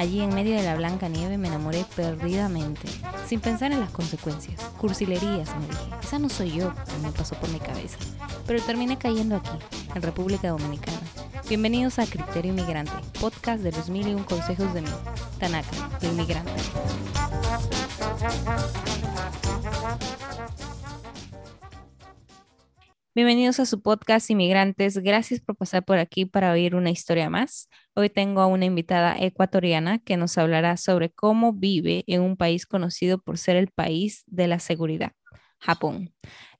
Allí en medio de la blanca nieve me enamoré perdidamente, sin pensar en las consecuencias. Cursilerías, me dije. Esa no soy yo, me pasó por mi cabeza. Pero terminé cayendo aquí, en República Dominicana. Bienvenidos a Criterio Inmigrante, podcast de los mil y un consejos de mí, Tanaka, inmigrante. Bienvenidos a su podcast Inmigrantes. Gracias por pasar por aquí para oír una historia más. Hoy tengo a una invitada ecuatoriana que nos hablará sobre cómo vive en un país conocido por ser el país de la seguridad, Japón.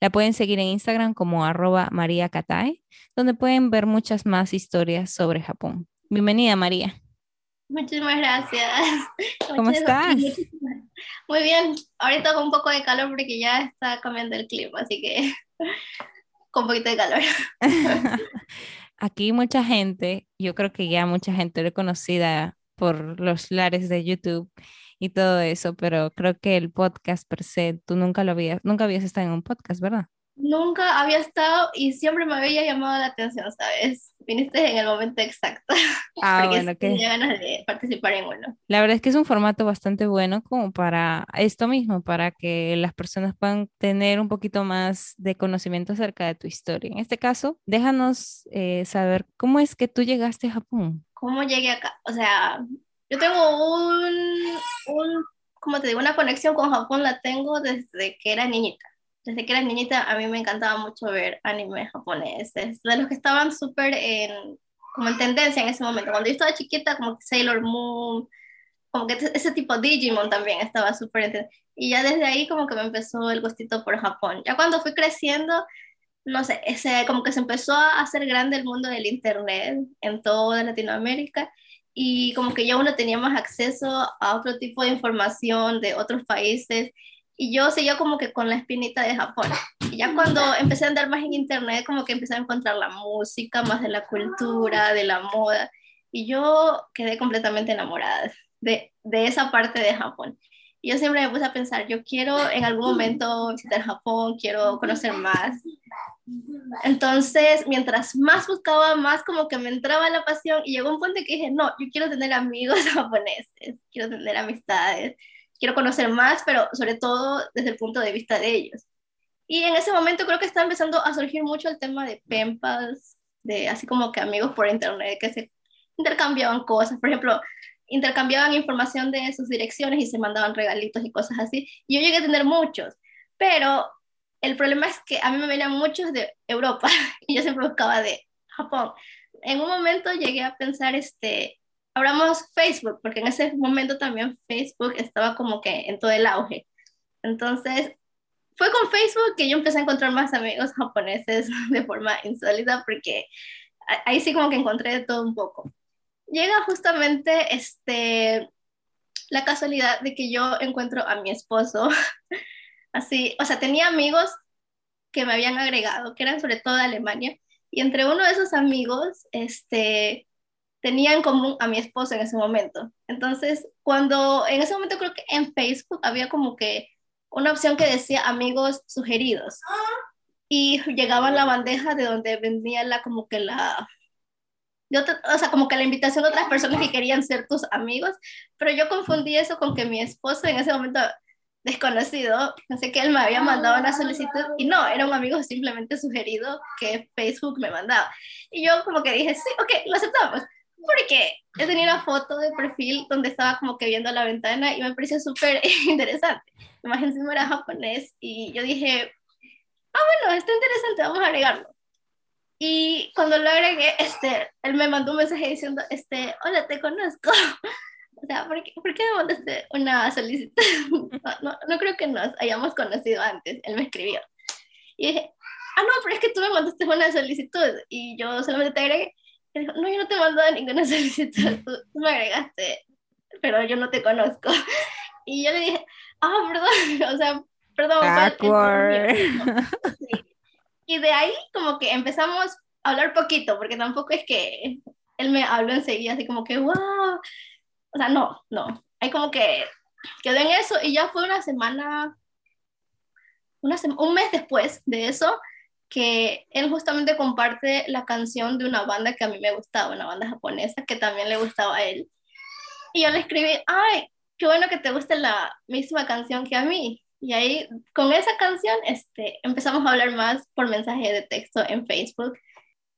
La pueden seguir en Instagram como arroba María Katae, donde pueden ver muchas más historias sobre Japón. Bienvenida, María. Muchísimas gracias. ¿Cómo estás? Muy bien. Ahorita con un poco de calor porque ya está cambiando el clima, así que con un poquito de calor. Aquí mucha gente, yo creo que ya mucha gente reconocida por los lares de YouTube y todo eso, pero creo que el podcast per se, tú nunca lo habías, nunca habías estado en un podcast, ¿verdad? Nunca había estado y siempre me había llamado la atención, ¿sabes? Viniste en el momento exacto. Ah, porque bueno, que tenía ganas de participar en uno. la verdad es que es un formato bastante bueno como para esto mismo, para que las personas puedan tener un poquito más de conocimiento acerca de tu historia. En este caso, déjanos eh, saber cómo es que tú llegaste a Japón. ¿Cómo llegué acá? O sea, yo tengo un, un, ¿cómo te digo? Una conexión con Japón la tengo desde que era niñita. Desde que era niñita a mí me encantaba mucho ver anime japoneses, de los que estaban súper en, como en tendencia en ese momento. Cuando yo estaba chiquita, como que Sailor Moon, como que ese tipo Digimon también estaba súper en tendencia. Y ya desde ahí como que me empezó el gustito por Japón. Ya cuando fui creciendo, no sé, ese, como que se empezó a hacer grande el mundo del internet en toda Latinoamérica y como que ya uno tenía más acceso a otro tipo de información de otros países y yo seguía como que con la espinita de Japón. Y ya cuando empecé a andar más en internet, como que empecé a encontrar la música, más de la cultura, de la moda y yo quedé completamente enamorada de, de esa parte de Japón. Y yo siempre me puse a pensar, yo quiero en algún momento visitar Japón, quiero conocer más. Entonces, mientras más buscaba, más como que me entraba la pasión y llegó un punto que dije, no, yo quiero tener amigos japoneses, quiero tener amistades, quiero conocer más, pero sobre todo desde el punto de vista de ellos. Y en ese momento creo que está empezando a surgir mucho el tema de penpas, de así como que amigos por internet que se intercambiaban cosas, por ejemplo, intercambiaban información de sus direcciones y se mandaban regalitos y cosas así. Yo llegué a tener muchos, pero el problema es que a mí me venían muchos de Europa y yo siempre buscaba de Japón. En un momento llegué a pensar, este, abramos Facebook, porque en ese momento también Facebook estaba como que en todo el auge. Entonces, fue con Facebook que yo empecé a encontrar más amigos japoneses de forma insólita, porque ahí sí como que encontré de todo un poco. Llega justamente este, la casualidad de que yo encuentro a mi esposo así, o sea, tenía amigos que me habían agregado, que eran sobre todo de Alemania, y entre uno de esos amigos, este, tenía en común a mi esposo en ese momento. Entonces, cuando, en ese momento creo que en Facebook había como que una opción que decía amigos sugeridos, y llegaba la bandeja de donde vendía la, como que la, otra- o sea, como que la invitación de otras personas que querían ser tus amigos, pero yo confundí eso con que mi esposo en ese momento desconocido, pensé que él me había mandado una solicitud y no, era un amigo simplemente sugerido que Facebook me mandaba. Y yo como que dije, sí, ok, lo aceptamos. Porque yo tenía una foto de perfil donde estaba como que viendo la ventana y me pareció súper interesante. Encima era japonés y yo dije, ah, bueno, está interesante, vamos a agregarlo. Y cuando lo agregué, este, él me mandó un mensaje diciendo, este, hola, te conozco. O sea, ¿por qué, por qué me mandaste una solicitud? No, no, no creo que nos hayamos conocido antes. Él me escribió. Y dije, ah, no, pero es que tú me mandaste una solicitud y yo solamente te agregué. Y dijo, no, yo no te he mandado ninguna solicitud, tú, tú me agregaste, pero yo no te conozco. Y yo le dije, ah, perdón, o sea, perdón. fue el- el error mío". Awkward. Sí. Y de ahí como que empezamos hablar poquito, porque tampoco es que él me habló enseguida, así como que, wow. O sea, no, no. Hay como que quedó en eso y ya fue una semana, una un mes después de eso, que él justamente comparte la canción de una banda que a mí me gustaba, una banda japonesa que también le gustaba a él. Y yo le escribí, ay, qué bueno que te guste la misma canción que a mí. Y ahí, con esa canción, este, empezamos a hablar más por mensaje de texto en Facebook.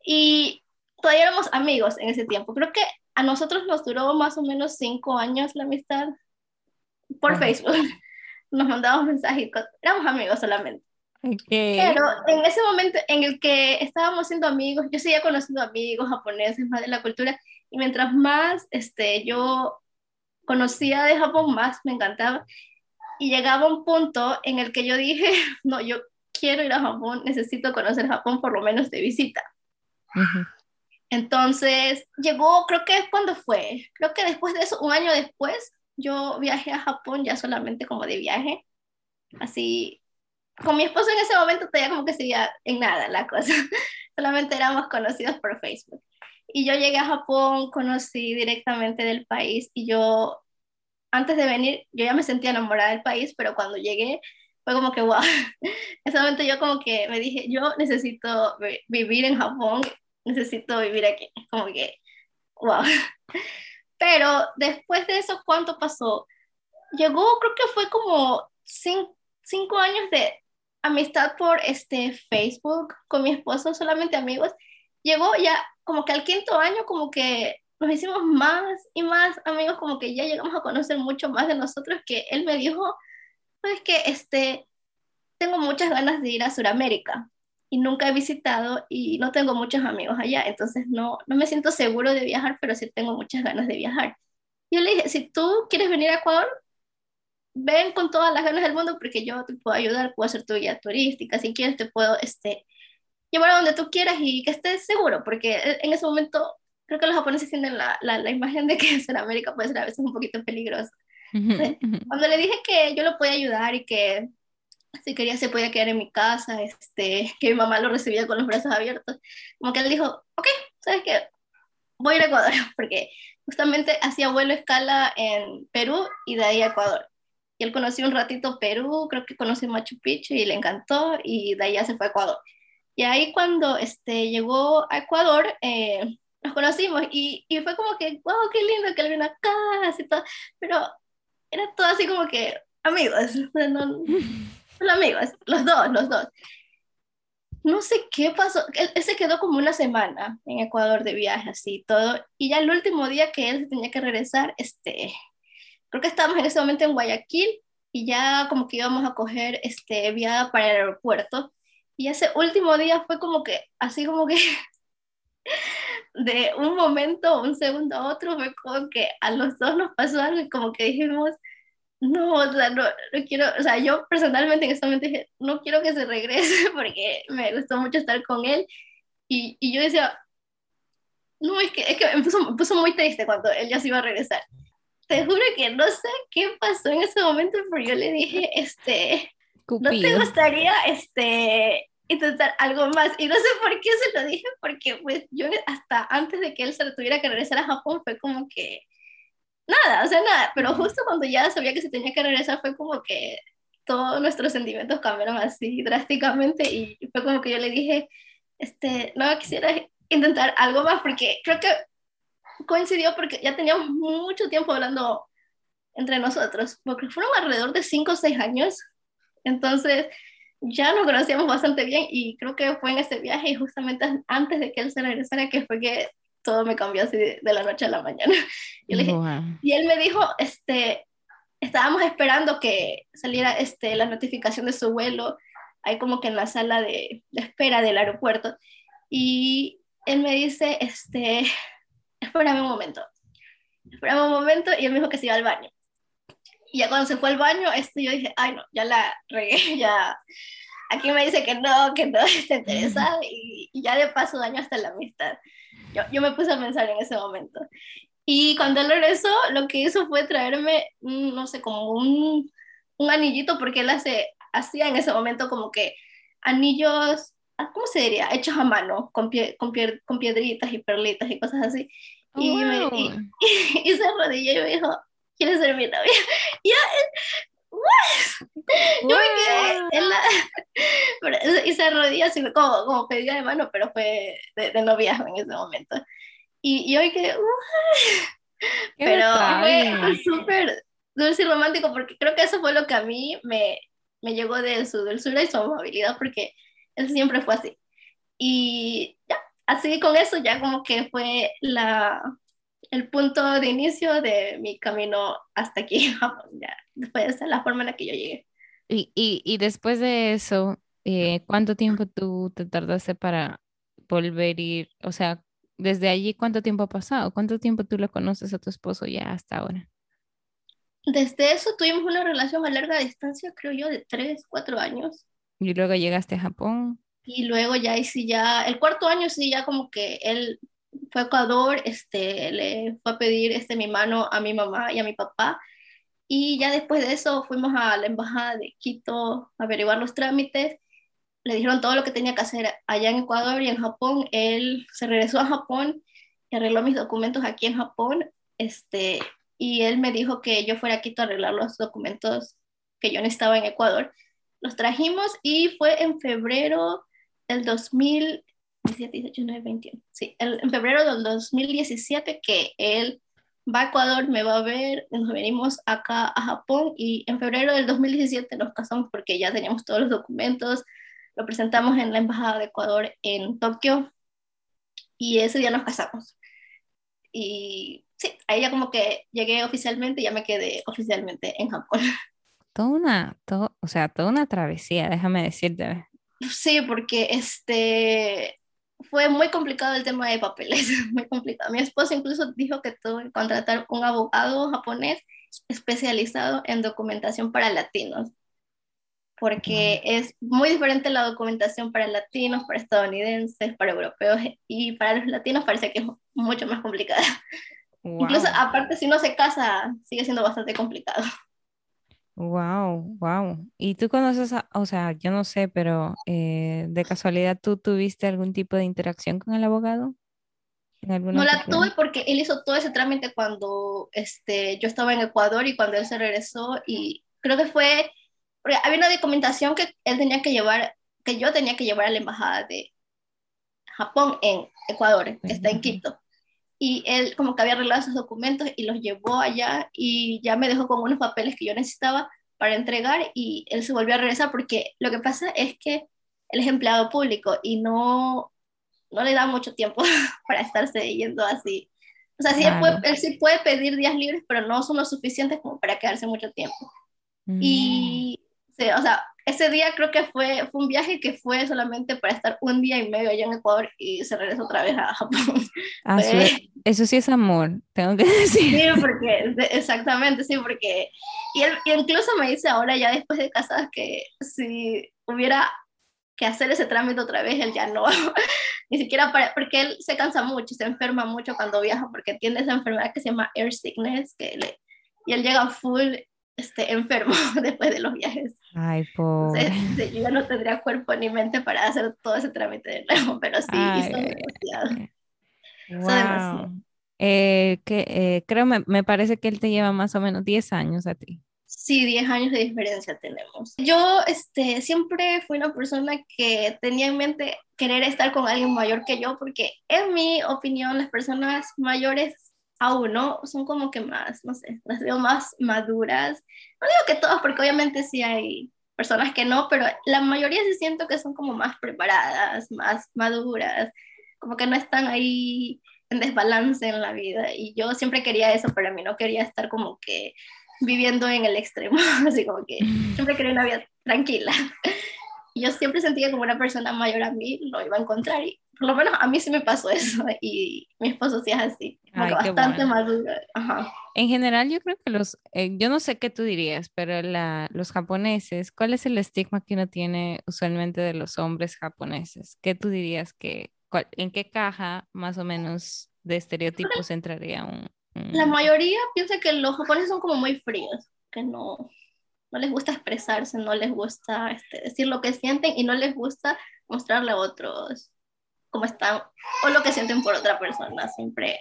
Y todavía éramos amigos en ese tiempo. Creo que a nosotros nos duró más o menos cinco años la amistad por Facebook. Nos mandábamos mensajes, éramos amigos solamente. Pero en ese momento en el que estábamos siendo amigos, yo seguía conociendo amigos japoneses, más de la cultura, y mientras más este, yo conocía de Japón, más me encantaba. Y llegaba un punto en el que yo dije, no, yo quiero ir a Japón, necesito conocer Japón por lo menos de visita. Entonces, llegó, creo que cuando fue, creo que después de eso, un año después, yo viajé a Japón ya solamente como de viaje, así, con mi esposo en ese momento todavía como que seguía en nada la cosa, solamente éramos conocidos por Facebook. Y yo llegué a Japón, conocí directamente del país y yo, antes de venir, yo ya me sentía enamorada del país, pero cuando llegué fue como que, wow, en ese momento yo como que me dije, yo necesito vivir en Japón, necesito vivir aquí, como que, wow. Pero después de eso, ¿cuánto pasó? Llegó, creo que fue como cinco, cinco años de amistad por este Facebook con mi esposo, solamente amigos. Llegó ya como que al quinto año, como que nos hicimos más y más amigos, como que ya llegamos a conocer mucho más de nosotros, que él me dijo, pues que este, tengo muchas ganas de ir a Sudamérica y nunca he visitado y no tengo muchos amigos allá, entonces no, no me siento seguro de viajar, pero sí tengo muchas ganas de viajar. Yo le dije, si tú quieres venir a Ecuador, ven con todas las ganas del mundo porque yo te puedo ayudar, puedo hacer tu guía turística, si quieres te puedo este, llevar a donde tú quieras y que estés seguro, porque en ese momento creo que los japoneses tienen la, la, la imagen de que Sudamérica puede ser a veces un poquito peligroso. cuando le dije que yo lo podía ayudar y que si quería se podía quedar en mi casa, este, que mi mamá lo recibía con los brazos abiertos, como que él dijo, ok, ¿sabes qué? Voy a ir a Ecuador, porque justamente hacía vuelo escala en Perú y de ahí a Ecuador. Y él conoció un ratito Perú, creo que conoció Machu Picchu y le encantó y de ahí ya se fue a Ecuador. Y ahí cuando este, llegó a Ecuador, eh, nos conocimos y, y, fue como que, wow, qué lindo que él vino acá, así todo, pero era todo así como que amigos, no, solo amigos, los dos, los dos. No sé qué pasó, él, se quedó como una semana en Ecuador de viaje, así todo, y ya el último día que él tenía que regresar, este, creo que estábamos en ese momento en Guayaquil y ya como que íbamos a coger este viada para el aeropuerto y ese último día fue como que, así como que de un momento, un segundo a otro, fue como que a los dos nos pasó algo y como que dijimos, no, o sea, no, no quiero, o sea, yo personalmente en ese momento dije, no quiero que se regrese porque me gustó mucho estar con él y, y yo decía, no, es que, es que me, puso, me puso muy triste cuando él ya se iba a regresar. Te juro que no sé qué pasó en ese momento, pero yo le dije, este, ¿no te gustaría, este, intentar algo más. Y no sé por qué se lo dije, porque pues yo hasta antes de que él se tuviera que regresar a Japón fue como que nada, o sea, nada, pero justo cuando ya sabía que se tenía que regresar fue como que todos nuestros sentimientos cambiaron así drásticamente y fue como que yo le dije, este, no quisiera intentar algo más porque creo que coincidió porque ya teníamos mucho tiempo hablando entre nosotros, porque fueron alrededor de 5 o 6 años, entonces ya nos conocíamos bastante bien y creo que fue en ese viaje y justamente antes de que él se regresara que fue que todo me cambió así de, la noche a la mañana. Y, le dije, y él me dijo, este, estábamos esperando que saliera este, la notificación de su vuelo, ahí como que en la sala de, de espera del aeropuerto. Y él me dice, este, espérame un momento, espérame un momento, y él me dijo que se iba al baño. Y ya cuando se fue al baño, este, yo dije, ay no, ya la regué, ya. Aquí me dice que no, que no está interesada y, y ya de paso daño hasta la amistad. Yo, yo me puse a pensar en ese momento. Y cuando él regresó, lo que hizo fue traerme, no sé, como un, un anillito, porque él hace, hacía en ese momento como que anillos ah, ¿cómo se diría? Hechos a mano, con, pie, con, con piedritas y perlitas y cosas así. Oh, y, me, wow. y, y se arrodilló y me dijo, ¿quieres ser mi novia? Y yo, yo me quedé Wow. en la... pero- y se arrodilló así como, como pedida de mano, pero fue de, de noviazgo en ese momento. Y, y yo me quedé, Qué pero fue fue súper dulce y romántico porque creo que eso fue lo que a mí me, me llegó de su dulzura y su amabilidad porque él siempre fue así. Y ya, así con eso ya como que fue la, el punto de inicio de mi camino hasta aquí. Ya, fue esa la forma en la que yo llegué. Y, y, y después de eso, eh, ¿cuánto tiempo tú te tardaste para volver a ir? O sea, desde allí, ¿cuánto tiempo ha pasado? ¿Cuánto tiempo tú lo conoces a tu esposo ya hasta ahora? Desde eso tuvimos una relación a larga distancia, creo yo, de tres, cuatro años. Y luego llegaste a Japón. Y luego ya, y ya, el cuarto año sí, ya como que él fue a Ecuador, este, le fue a pedir este, mi mano a mi mamá y a mi papá. Y ya después de eso fuimos a la embajada de Quito a averiguar los trámites. Le dijeron todo lo que tenía que hacer allá en Ecuador y en Japón. Él se regresó a Japón y arregló mis documentos aquí en Japón. Este, y él me dijo que yo fuera a Quito a arreglar los documentos que yo necesitaba en Ecuador. Los trajimos y fue en febrero del 2017, 18, 19, 21. Sí, el- en febrero del 2017 que él va a Ecuador, me va a ver, nos venimos acá a Japón y en febrero del 2017 nos casamos porque ya teníamos todos los documentos, lo presentamos en la Embajada de Ecuador en Tokio y ese día nos casamos. Y sí, ahí ya como que llegué oficialmente y ya me quedé oficialmente en Japón. Toda una, todo, o sea, toda una travesía, déjame decirte. Sí, porque este fue muy complicado el tema de papeles, muy complicado. Mi esposo incluso dijo que tuvo que contratar un abogado japonés especializado en documentación para latinos, porque es muy diferente la documentación para latinos, para estadounidenses, para europeos y para los latinos parece que es mucho más complicada. Incluso Wow, aparte si uno se casa sigue siendo bastante complicado. Wow, wow. ¿Y tú conoces a, o sea, yo no sé, pero eh, de casualidad tú tuviste algún tipo de interacción con el abogado? ¿En alguna No la tuve porque él hizo todo ese trámite cuando este, yo estaba en Ecuador y cuando él se regresó y creo que fue, porque había una documentación que él tenía que llevar, que yo tenía que llevar a la embajada de Japón en Ecuador, que está en Quito. Y él como que había arreglado esos documentos y los llevó allá y ya me dejó con unos papeles que yo necesitaba para entregar y él se volvió a regresar porque lo que pasa es que él es empleado público y no, no le da mucho tiempo para estarse yendo así. O sea, sí, él, puede, Claro. él sí puede pedir días libres, pero no son lo suficientes como para quedarse mucho tiempo. Mm, Y, sí, o sea, ese día creo que fue, fue un viaje que fue solamente para estar un día y medio allá en Ecuador y se regresó otra vez a Japón. ah, Fue- eso sí es amor, tengo que decir. Sí, porque, exactamente, sí, porque, y él y incluso me dice ahora ya después de casadas que si hubiera que hacer ese trámite otra vez, él ya no, ni siquiera para, porque él se cansa mucho, se enferma mucho cuando viaja, porque tiene esa enfermedad que se llama air sickness, que le, y él llega full este, enfermo después de los viajes. Ay, pobre. Entonces, yo ya no tendría cuerpo ni mente para hacer todo ese trámite de nuevo, pero sí, Ay, hizo demasiado. Wow. demasiado. Eh, que, eh, creo, me, me parece que él te lleva más o menos 10 años a ti. Sí, 10 años de diferencia tenemos. Yo este, siempre fui una persona que tenía en mente querer estar con alguien mayor que yo, porque en mi opinión las personas mayores aún no son como que más, no sé, las veo más maduras. No digo que todas, porque obviamente sí hay personas que no, pero la mayoría sí siento que son como más preparadas, más maduras, como que no están ahí en desbalance en la vida. Y yo siempre quería eso para mí, no quería estar como que viviendo en el extremo, así como que siempre quería una vida tranquila. Yo siempre sentía como una persona mayor a mí lo iba a encontrar y por lo menos a mí sí me pasó eso y mi esposo sí es así, Ay, bastante bueno. maduro. Ajá. En general, yo creo que los, eh, yo no sé qué tú dirías, pero la, los japoneses, ¿cuál es el estigma que uno tiene usualmente de los hombres japoneses? ¿Qué tú dirías que, cuál- en qué caja más o menos de estereotipos entraría un, un- La mayoría piensa que los japoneses son como muy fríos, que no, no les gusta expresarse, no les gusta este, decir lo que sienten y no les gusta mostrarle a otros cómo están o lo que sienten por otra persona. Siempre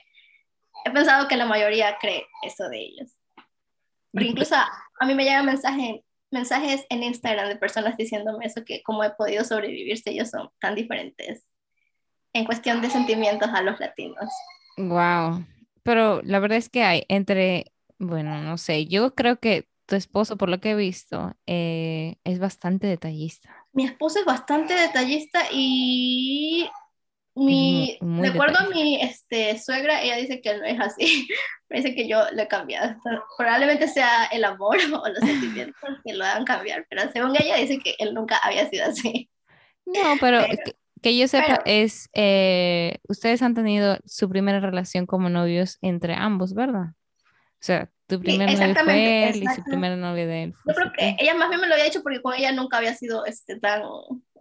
he pensado que la mayoría cree eso de ellos. Porque incluso a mí me llegan mensajes, mensajes en Instagram de personas diciéndome eso, que cómo he podido sobrevivir si ellos son tan diferentes en cuestión de sentimientos a los latinos. Wow. Pero la verdad es que hay entre, bueno, no sé, yo creo que tu esposo, por lo que he visto, eh, es bastante detallista. Mi esposo es bastante detallista y mi, de acuerdo a mi este, suegra, ella dice que no es así. Parece que yo lo he cambiado. Probablemente sea el amor o los sentimientos que lo hagan cambiar, pero según ella dice que él nunca había sido así. No, pero, que, yo sepa es, eh, ustedes han tenido su primera relación como novios entre ambos, ¿verdad? O sea, tu primer novio fue él y su primer novio de él. Yo creo que ella más bien me lo había dicho porque con ella nunca había sido este, tan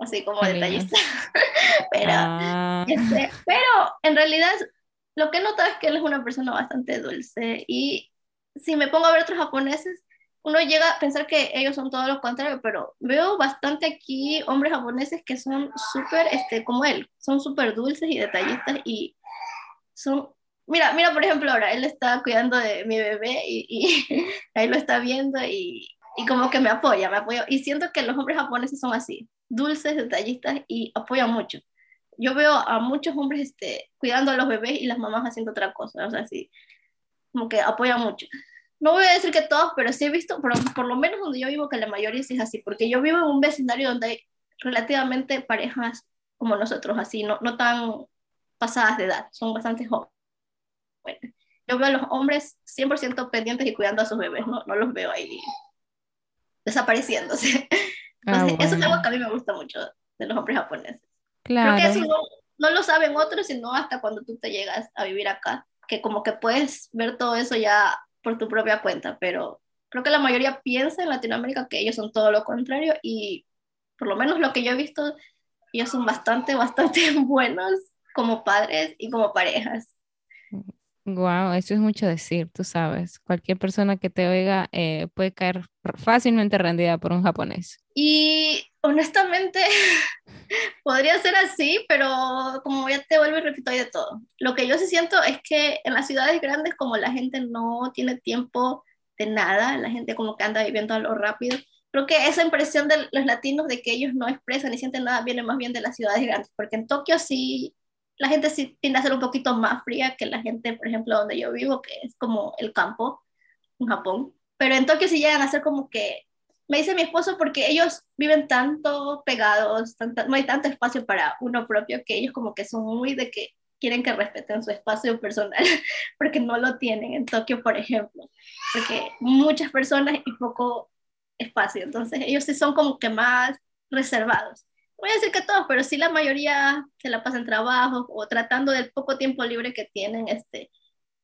así como detallista. pero, ah. este, pero en realidad lo que he notado es que él es una persona bastante dulce y si me pongo a ver otros japoneses, uno llega a pensar que ellos son todo lo contrario, pero veo bastante aquí hombres japoneses que son súper, este, como él, son súper dulces y detallistas y son Mira, mira, por ejemplo, ahora él está cuidando de mi bebé y, y ahí lo está viendo y, y, como que me apoya, me apoya. Y siento que los hombres japoneses son así, dulces, detallistas y apoyan mucho. Yo veo a muchos hombres este, cuidando a los bebés y las mamás haciendo otra cosa, o sea, sí, como que apoyan mucho. No voy a decir que todos, pero sí he visto, por, por lo menos donde yo vivo, que la mayoría sí es así, porque yo vivo en un vecindario donde hay relativamente parejas como nosotros, así, no, no tan pasadas de edad, son bastante jóvenes bueno, yo veo a los hombres 100% pendientes y cuidando a sus bebés, no, no los veo ahí desapareciéndose. Ah, Entonces, eso es algo que a mí me gusta mucho de los hombres japoneses. Claro. Creo que eso no, no lo saben otros, sino hasta cuando tú te llegas a vivir acá, que como que puedes ver todo eso ya por tu propia cuenta, pero creo que la mayoría piensa en Latinoamérica que ellos son todo lo contrario y por lo menos lo que yo he visto, ellos son bastante, bastante buenos como padres y como parejas. Wow, eso es mucho decir, tú sabes. Cualquier persona que te oiga eh, puede caer fácilmente rendida por un japonés. Y honestamente, podría ser así, pero como ya te vuelvo y repito, hay de todo. Lo que yo sí siento es que en las ciudades grandes, como la gente no tiene tiempo de nada, la gente como que anda viviendo a lo rápido, creo que esa impresión de los latinos de que ellos no expresan ni sienten nada viene más bien de las ciudades grandes, porque en Tokio sí la gente sí tiende a ser un poquito más fría que la gente, por ejemplo, donde yo vivo, que es como el campo en Japón. Pero en Tokio sí llegan a ser como que, me dice mi esposo, porque ellos viven tanto pegados, no hay tanto espacio para uno propio, que ellos como que son muy de que quieren que respeten su espacio personal, porque no lo tienen en Tokio, por ejemplo, porque muchas personas y poco espacio, entonces ellos sí son como que más reservados voy a decir que todos, pero sí la mayoría se la pasan trabajo o tratando del poco tiempo libre que tienen, este,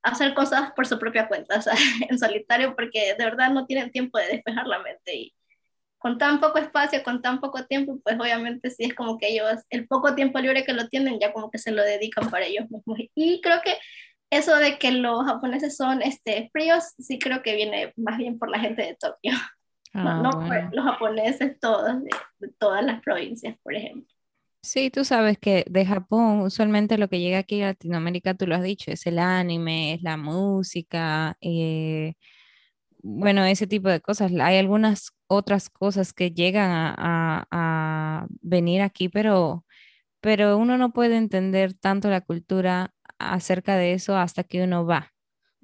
hacer cosas por su propia cuenta, o sea, en solitario, porque de verdad no tienen tiempo de despejar la mente y con tan poco espacio, con tan poco tiempo, pues obviamente sí es como que ellos, el poco tiempo libre que lo tienen, ya como que se lo dedican para ellos mismos. Y creo que eso de que los japoneses son este, fríos, sí creo que viene más bien por la gente de Tokio. No, ah, los japoneses todos, de, todas las provincias, por ejemplo. Sí, tú sabes que de Japón usualmente lo que llega aquí a Latinoamérica, tú lo has dicho, es el anime, es la música, eh, bueno, ese tipo de cosas. Hay algunas otras cosas que llegan a, a, venir aquí, pero, pero uno no puede entender tanto la cultura acerca de eso hasta que uno va.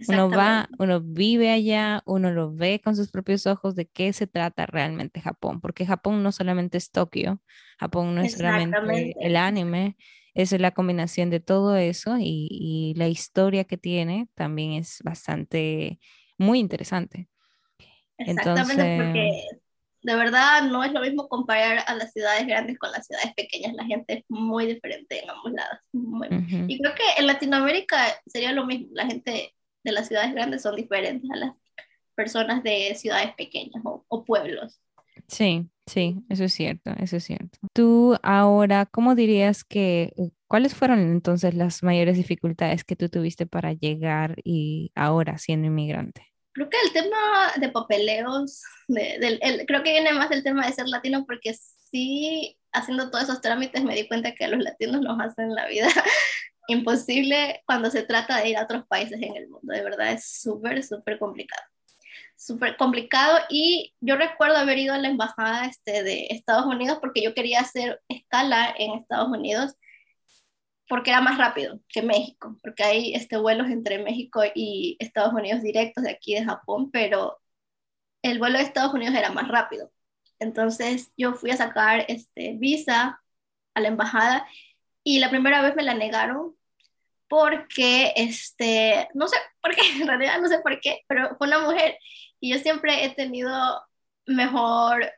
Uno va, uno vive allá, uno lo ve con sus propios ojos de qué se trata realmente Japón, porque Japón no solamente es Tokio, Japón no es solamente el anime, es la combinación de todo eso y, la historia que tiene también es bastante, muy interesante. Exactamente, porque de verdad no es lo mismo comparar a las ciudades grandes con las ciudades pequeñas, la gente es muy diferente en ambos lados. Y creo que en Latinoamérica sería lo mismo, la gente de las ciudades grandes son diferentes a las personas de ciudades pequeñas o, pueblos. Sí, sí, eso es cierto, eso es cierto. Tú ahora, ¿cómo dirías que, eh, cuáles fueron entonces las mayores dificultades que tú tuviste para llegar y ahora siendo inmigrante? Creo que el tema de papeleos, de, del, creo que viene más del tema de ser latino porque sí haciendo todos esos trámites me di cuenta que los latinos nos hacen la vida imposible cuando se trata de ir a otros países en el mundo. De verdad es súper, súper complicado. Súper complicado y yo recuerdo haber ido a la embajada este, de Estados Unidos porque yo quería hacer escala en Estados Unidos porque era más rápido que México, porque hay este, vuelos entre México y Estados Unidos directos de aquí de Japón, pero el vuelo de Estados Unidos era más rápido. Entonces yo fui a sacar este, visa a la embajada y la primera vez me la negaron porque, este, no sé por qué, en realidad no sé por qué, pero fue una mujer y yo siempre he tenido mejor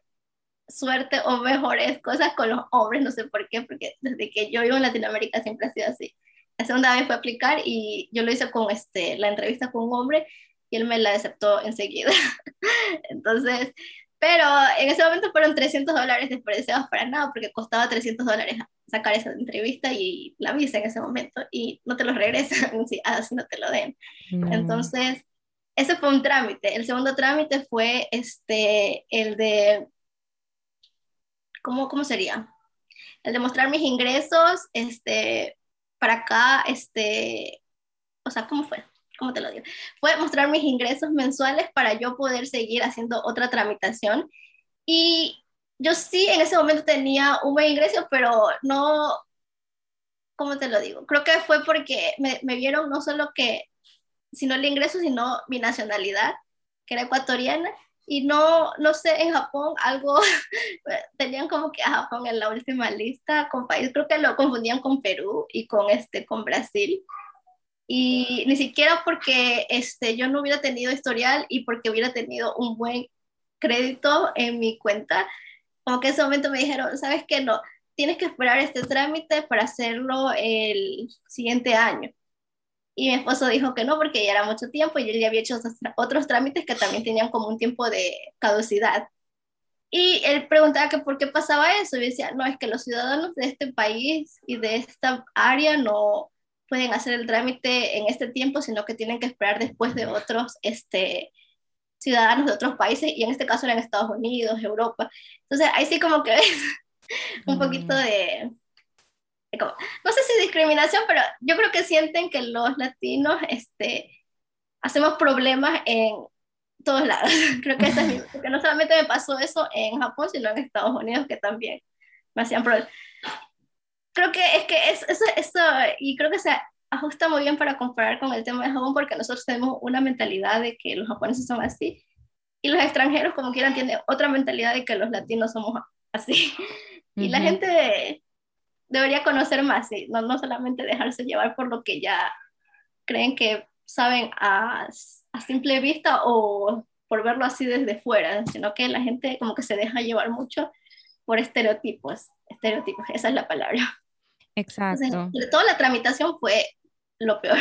suerte o mejores cosas con los hombres, no sé por qué, porque desde que yo vivo en Latinoamérica siempre ha sido así. La segunda vez fue a aplicar y yo lo hice con este, la entrevista con un hombre y él me la aceptó enseguida. Entonces, pero en ese momento fueron 300 dólares desperdiciados para nada, porque costaba 300 dólares sacar esa entrevista y la visa en ese momento, y no te lo regresan si, así no te lo den. Entonces, ese fue un trámite. El segundo trámite fue este, el de ¿cómo, cómo sería? El demostrar mis ingresos, este, para acá, este, o sea, ¿cómo fue? ¿Cómo te lo digo? Fue mostrar mis ingresos mensuales para yo poder seguir haciendo otra tramitación. Y yo sí en ese momento tenía un buen ingreso, pero no, ¿cómo te lo digo? Creo que fue porque me, me vieron no solo que, sino el ingreso, sino mi nacionalidad, que era ecuatoriana, y no, no sé, en Japón algo, tenían como que a Japón en la última lista con país, creo que lo confundían con Perú y con, este, con Brasil. Y ni siquiera porque este, yo no hubiera tenido historial y porque hubiera tenido un buen crédito en mi cuenta, como que en ese momento me dijeron, ¿sabes qué? No, tienes que esperar este trámite para hacerlo el siguiente año. Y mi esposo dijo que no, porque ya era mucho tiempo y él ya había hecho otros trámites que también tenían como un tiempo de caducidad. Y él preguntaba que por qué pasaba eso y decía, no, es que los ciudadanos de este país y de esta área no pueden hacer el trámite en este tiempo, sino que tienen que esperar después de otros este, ciudadanos de otros países, y en este caso eran Estados Unidos, Europa. Entonces, ahí sí como que ves un poquito mm. de, no sé si discriminación, pero yo creo que sienten que los latinos este, hacemos problemas en todos lados. creo que, es porque no solamente me pasó eso en Japón, sino en Estados Unidos, que también me hacían problemas. Creo que es que eso, eso, y creo que se ajusta muy bien para comparar con el tema de Japón, porque nosotros tenemos una mentalidad de que los japoneses son así, y los extranjeros, como quieran, tienen otra mentalidad de que los latinos somos así. Y la gente debería conocer más, ¿sí? no, no solamente dejarse llevar por lo que ya creen que saben a, a simple vista o por verlo así desde fuera, sino que la gente como que se deja llevar mucho por estereotipos, estereotipos, esa es la palabra. Exacto. toda la tramitación fue lo peor.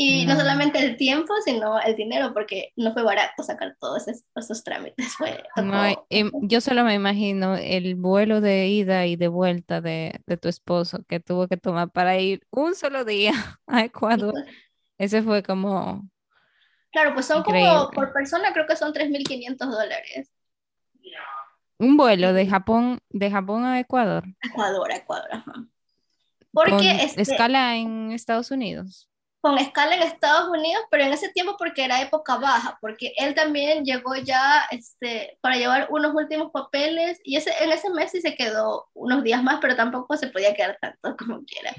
Y no. solamente el tiempo, sino el dinero, porque no fue barato sacar todos esos, trámites. Fue em, yo solo me imagino el vuelo de ida y de vuelta de, de, tu esposo que tuvo que tomar para ir un solo día a Ecuador. Ese fue como... Claro, pues son como por persona, creo que son 3.500 dólares. Un vuelo de Japón, de Japón a Ecuador. Ecuador, Ecuador, ajá. Porque este escala en Estados Unidos con escala en Estados Unidos, pero en ese tiempo porque era época baja, porque él también llegó ya este, para llevar unos últimos papeles y ese, en ese mes sí se quedó unos días más, pero tampoco se podía quedar tanto como quiera.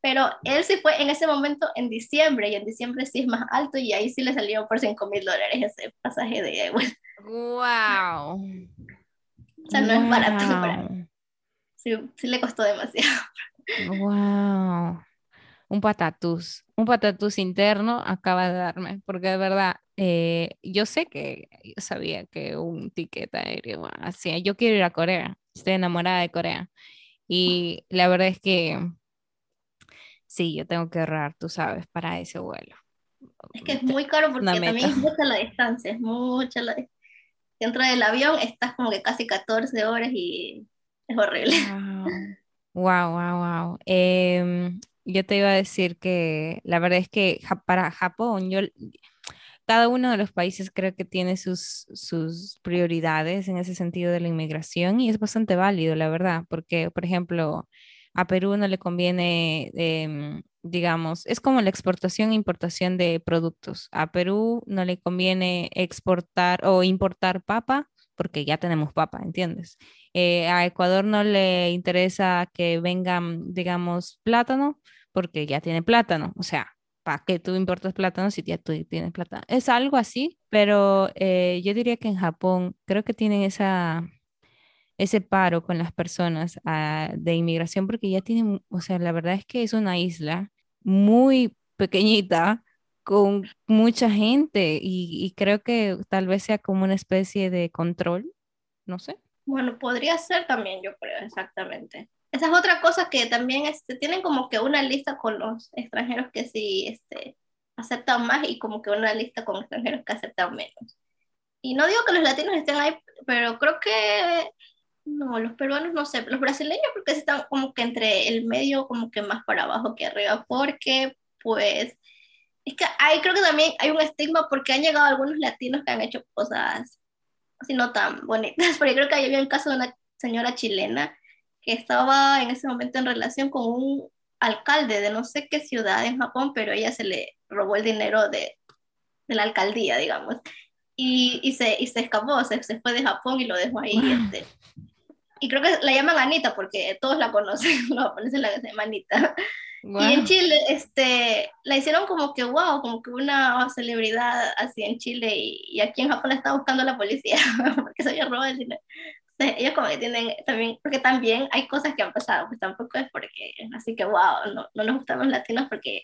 Pero él sí fue en ese momento en diciembre y en diciembre sí es más alto y ahí sí le salió por 5 mil dólares ese pasaje de vuelta. ¡Wow! O sea, no es barato. Sí, sí le costó demasiado. ¡Wow! un patatús, un patatús interno acaba de darme, porque de verdad, eh, yo sé que yo sabía que un ticket aéreo, así, yo quiero ir a Corea, estoy enamorada de Corea. Y la verdad es que sí, yo tengo que ahorrar, tú sabes, para ese vuelo. Es que es muy caro porque también es mucha la distancia, es mucha la distancia. Dentro del avión estás como que casi 14 horas y es horrible. Wow, wow, wow. yo te iba a decir que la verdad es que para Japón, yo cada uno de los países creo que tiene sus, sus prioridades en ese sentido de la inmigración y es bastante válido, la verdad, porque, por ejemplo, a Perú no le conviene, em, digamos, es como la exportación e importación de productos. A Perú no le conviene exportar o importar papa porque ya tenemos papa, ¿entiendes? Eh, a Ecuador no le interesa que vengan, digamos, plátano porque ya tiene plátano. O sea, ¿para qué tú importas plátano si ya tú tienes plátano? Es algo así, pero eh, yo diría que en Japón creo que tienen esa, ese paro con las personas ah, de inmigración porque ya tienen, o sea, la verdad es que es una isla muy pequeñita con mucha gente y, y creo que tal vez sea como una especie de control, no sé. Bueno, podría ser también, yo creo, exactamente esa es otra cosa que también este, tienen como que una lista con los extranjeros que sí este, aceptan más y como que una lista con extranjeros que aceptan menos. Y no digo que los latinos estén ahí, pero creo que no, los peruanos no sé, los brasileños porque están como que entre el medio como que más para abajo que arriba, porque pues es que ahí creo que también hay un estigma porque han llegado algunos latinos que han hecho cosas así no tan bonitas, porque creo que había un caso de una señora chilena que estaba en ese momento en relación con un alcalde de no sé qué ciudad en Japón, pero ella se le robó el dinero de, de la alcaldía, digamos. Y, y, se, y se escapó, se, se, fue de Japón y lo dejó ahí. Este. Y creo que la llaman Anita porque todos la conocen, los japoneses la llaman Anita. Y en Chile este, la hicieron como que, wow, como que una celebridad así en Chile y, y aquí en Japón la está buscando la policía porque se había robado el dinero ellos como que tienen también, porque también hay cosas que han pasado, pues tampoco es porque, así que wow, no, no nos gustan los latinos porque,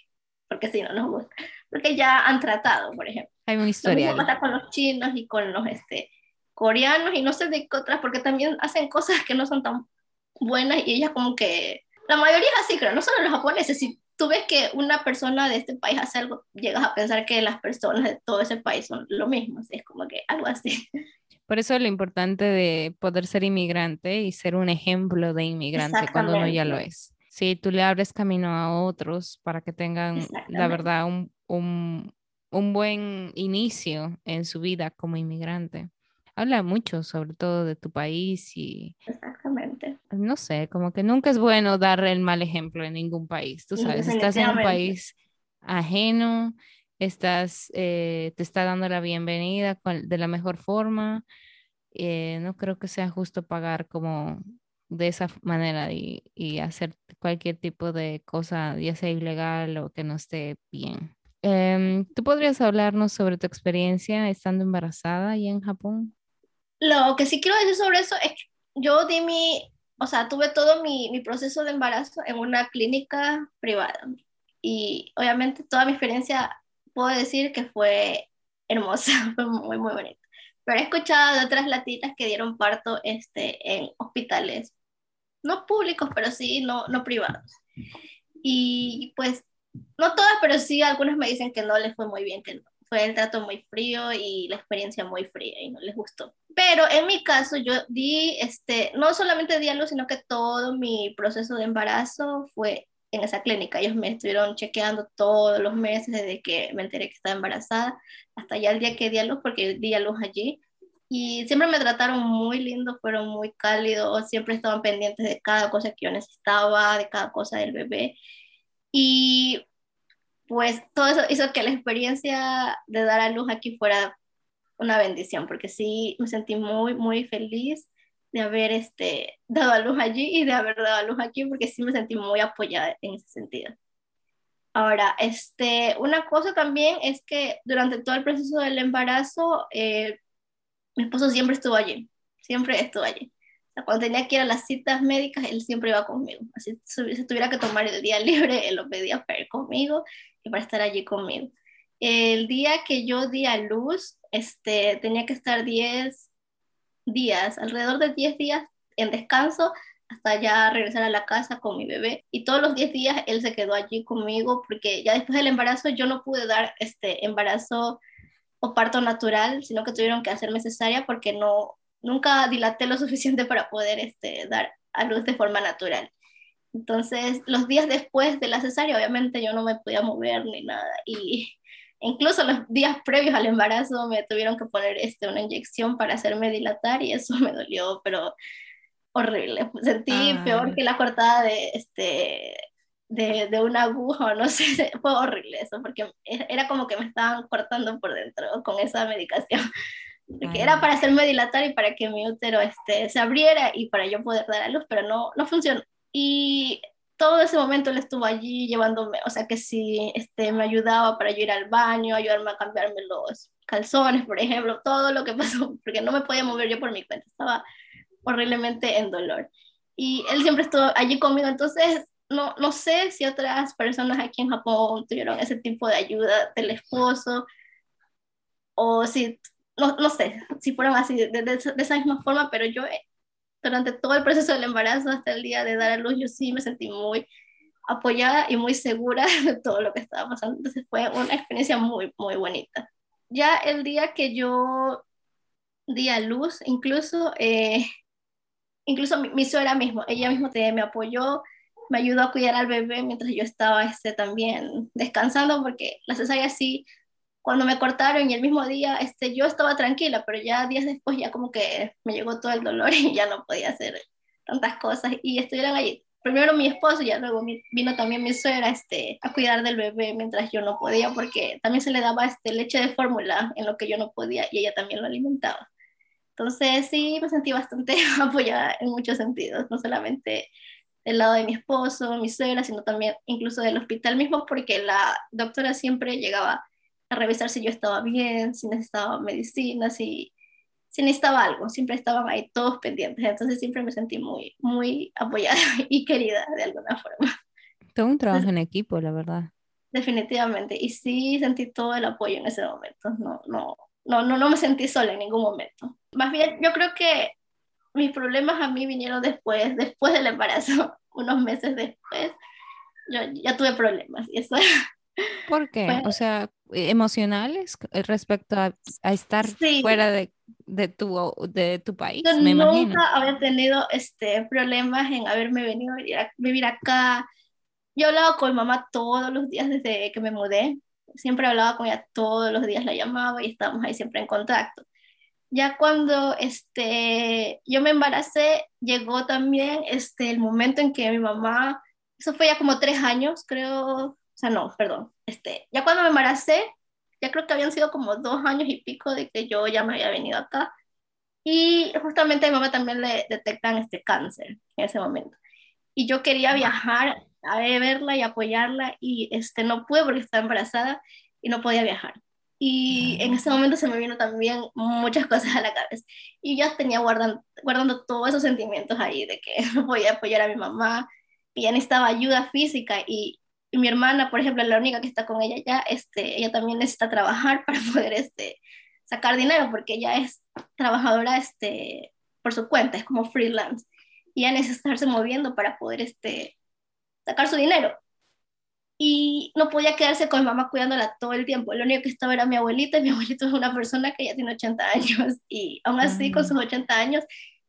porque sí, no nos gusta, porque ya han tratado, por ejemplo. Hay una historia. Lo pasa con los chinos y con los este, coreanos y no sé de qué otras, porque también hacen cosas que no son tan buenas y ellas como que, la mayoría es así, creo, no solo los japoneses, si tú ves que una persona de este país hace algo, llegas a pensar que las personas de todo ese país son lo mismo, es como que algo así. Por eso lo importante de poder ser inmigrante y ser un ejemplo de inmigrante cuando uno ya lo es. Si tú le abres camino a otros para que tengan, la verdad, un, un, un buen inicio en su vida como inmigrante. Habla mucho sobre todo de tu país y... No sé, como que nunca es bueno dar el mal ejemplo en ningún país. Tú sabes, estás en un país ajeno estás, eh, te está dando la bienvenida de la mejor forma. Eh, no creo que sea justo pagar como de esa manera y, hacer cualquier tipo de cosa, ya sea ilegal o que no esté bien. Em, ¿Tú podrías hablarnos sobre tu experiencia estando embarazada y en Japón? Lo que sí quiero decir sobre eso es que yo di mi, o sea, tuve todo mi, mi proceso de embarazo en una clínica privada. Y obviamente toda mi experiencia puedo decir que fue hermosa, fue muy, muy bonita. Pero he escuchado de otras latitas que dieron parto este, en hospitales, no públicos, pero sí no, no privados. Y pues, no todas, pero sí algunas me dicen que no les fue muy bien, que fue el trato muy frío y la experiencia muy fría y no les gustó. Pero en mi caso yo di, este, no solamente di a luz, sino que todo mi proceso de embarazo fue en esa clínica. Ellos me estuvieron chequeando todos los meses desde que me enteré que estaba embarazada hasta ya el día que di a luz, porque di a luz allí. Y siempre me trataron muy lindo, fueron muy cálidos, siempre estaban pendientes de cada cosa que yo necesitaba, de cada cosa del bebé. Y pues todo eso hizo que la experiencia de dar a luz aquí fuera una bendición, porque sí me sentí muy, muy feliz de haber este, dado a luz allí y de haber dado a luz aquí, porque sí me sentí muy apoyada en ese sentido. Ahora, este, una cosa también es que durante todo el proceso del embarazo, eh, mi esposo siempre estuvo allí, siempre estuvo allí. O sea, cuando tenía que ir a las citas médicas, él siempre iba conmigo. Así, si tuviera que tomar el día libre, él lo pedía para ir conmigo y para estar allí conmigo. El día que yo di a luz, este, tenía que estar 10, días, alrededor de 10 días en descanso hasta ya regresar a la casa con mi bebé. Y todos los 10 días él se quedó allí conmigo porque ya después del embarazo yo no pude dar este embarazo o parto natural, sino que tuvieron que hacerme cesárea porque no, nunca dilaté lo suficiente para poder este, dar a luz de forma natural. Entonces, los días después de la cesárea, obviamente yo no me podía mover ni nada. Y Incluso los días previos al embarazo me tuvieron que poner este, una inyección para hacerme dilatar y eso me dolió, pero horrible. Sentí peor que la cortada de, este, de, de, una aguja, no sé, fue horrible eso, porque era como que me estaban cortando por dentro con esa medicación. Porque era para hacerme dilatar y para que mi útero este, se abriera y para yo poder dar a luz, pero no, no funcionó. Y todo ese momento él estuvo allí llevándome, o sea que sí, este, me ayudaba para yo ir al baño, ayudarme a cambiarme los calzones, por ejemplo, todo lo que pasó, porque no me podía mover yo por mi cuenta, estaba horriblemente en dolor. Y él siempre estuvo allí conmigo, entonces no, no sé si otras personas aquí en Japón tuvieron ese tipo de ayuda del esposo, o si, no, no sé, si fueron así, de, de esa misma forma, pero yo durante todo el proceso del embarazo hasta el día de dar a luz, yo sí me sentí muy apoyada y muy segura de todo lo que estaba pasando. Entonces fue una experiencia muy, muy bonita. Ya el día que yo di a luz, incluso, eh, incluso mi, suegra mismo, ella misma me apoyó, me ayudó a cuidar al bebé mientras yo estaba este, también descansando, porque la cesárea sí cuando me cortaron y el mismo día, este, yo estaba tranquila, pero ya días después ya como que me llegó todo el dolor y ya no podía hacer tantas cosas y estuvieron allí. Primero mi esposo ya luego vino también mi suegra este, a cuidar del bebé mientras yo no podía porque también se le daba este, leche de fórmula en lo que yo no podía y ella también lo alimentaba. Entonces sí me sentí bastante apoyada en muchos sentidos, no solamente del lado de mi esposo, mi suegra, sino también incluso del hospital mismo porque la doctora siempre llegaba a revisar si yo estaba bien, si necesitaba medicina, si, si necesitaba algo. Siempre estaban ahí todos pendientes. Entonces siempre me sentí muy, muy apoyada y querida de alguna forma. Todo un trabajo en equipo, la verdad. Definitivamente. Y sí sentí todo el apoyo en ese momento. No, no, no, no, no me sentí sola en ningún momento. Más bien, yo creo que mis problemas a mí vinieron después, después del embarazo, unos meses después. Yo ya tuve problemas y eso ¿Por qué? o sea, emocionales respecto a, estar fuera de, de, tu, de tu país. Yo me nunca había tenido este, problemas en haberme venido a vivir, acá. Yo hablaba con mi mamá todos los días desde que me mudé. Siempre hablaba con ella todos los días, la llamaba y estábamos ahí siempre en contacto. Ya cuando este, yo me embaracé, llegó también este, el momento en que mi mamá, eso fue ya como tres años, creo, o sea, no, perdón, este, ya cuando me embaracé, ya creo que habían sido como dos años y pico de que yo ya me había venido acá. Y justamente a mi mamá también le detectan este cáncer en ese momento. Y yo quería viajar a verla y apoyarla y este, no pude porque estaba embarazada y no podía viajar. Y en ese momento se me vino también muchas cosas a la cabeza. Y yo tenía guardando, guardando todos esos sentimientos ahí de que no podía apoyar a mi mamá, y ya necesitaba ayuda física y, y mi hermana, por ejemplo, la única que está con ella ya, este, ella también necesita trabajar para poder este, sacar dinero, porque ella es trabajadora este, por su cuenta, es como freelance, y ella necesita estarse moviendo para poder este, sacar su dinero. Y no podía quedarse con mi mamá cuidándola todo el tiempo. Lo único que estaba era mi abuelita, y mi abuelito es una persona que ya tiene 80 años, y aún así, con mm. sus 80 años,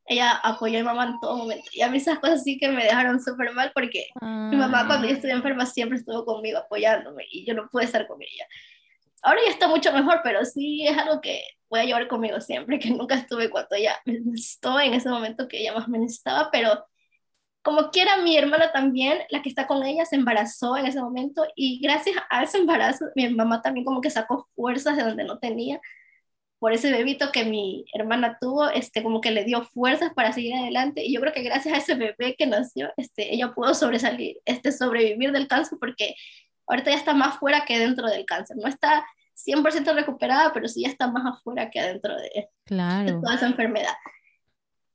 ella apoyó a mi mamá en todo momento. Y a mí esas cosas sí que me dejaron súper mal porque mi mamá cuando yo ah. estuve enferma siempre estuvo conmigo apoyándome y yo no pude estar con ella. Ahora ya está mucho mejor, pero sí es algo que voy a llevar conmigo siempre, que nunca estuve cuando ella me necesitó en ese momento que ella más me necesitaba, pero como quiera mi hermana también, la que está con ella, se embarazó en ese momento y gracias a ese embarazo mi mamá también como que sacó fuerzas de donde no tenía por ese bebito que mi hermana tuvo, este, como que le dio fuerzas para seguir adelante. Y yo creo que gracias a ese bebé que nació, este, ella pudo sobresalir, este, sobrevivir del cáncer, porque ahorita ya está más fuera que dentro del cáncer. No está 100% recuperada, pero sí ya está más afuera que adentro de, claro. toda esa enfermedad.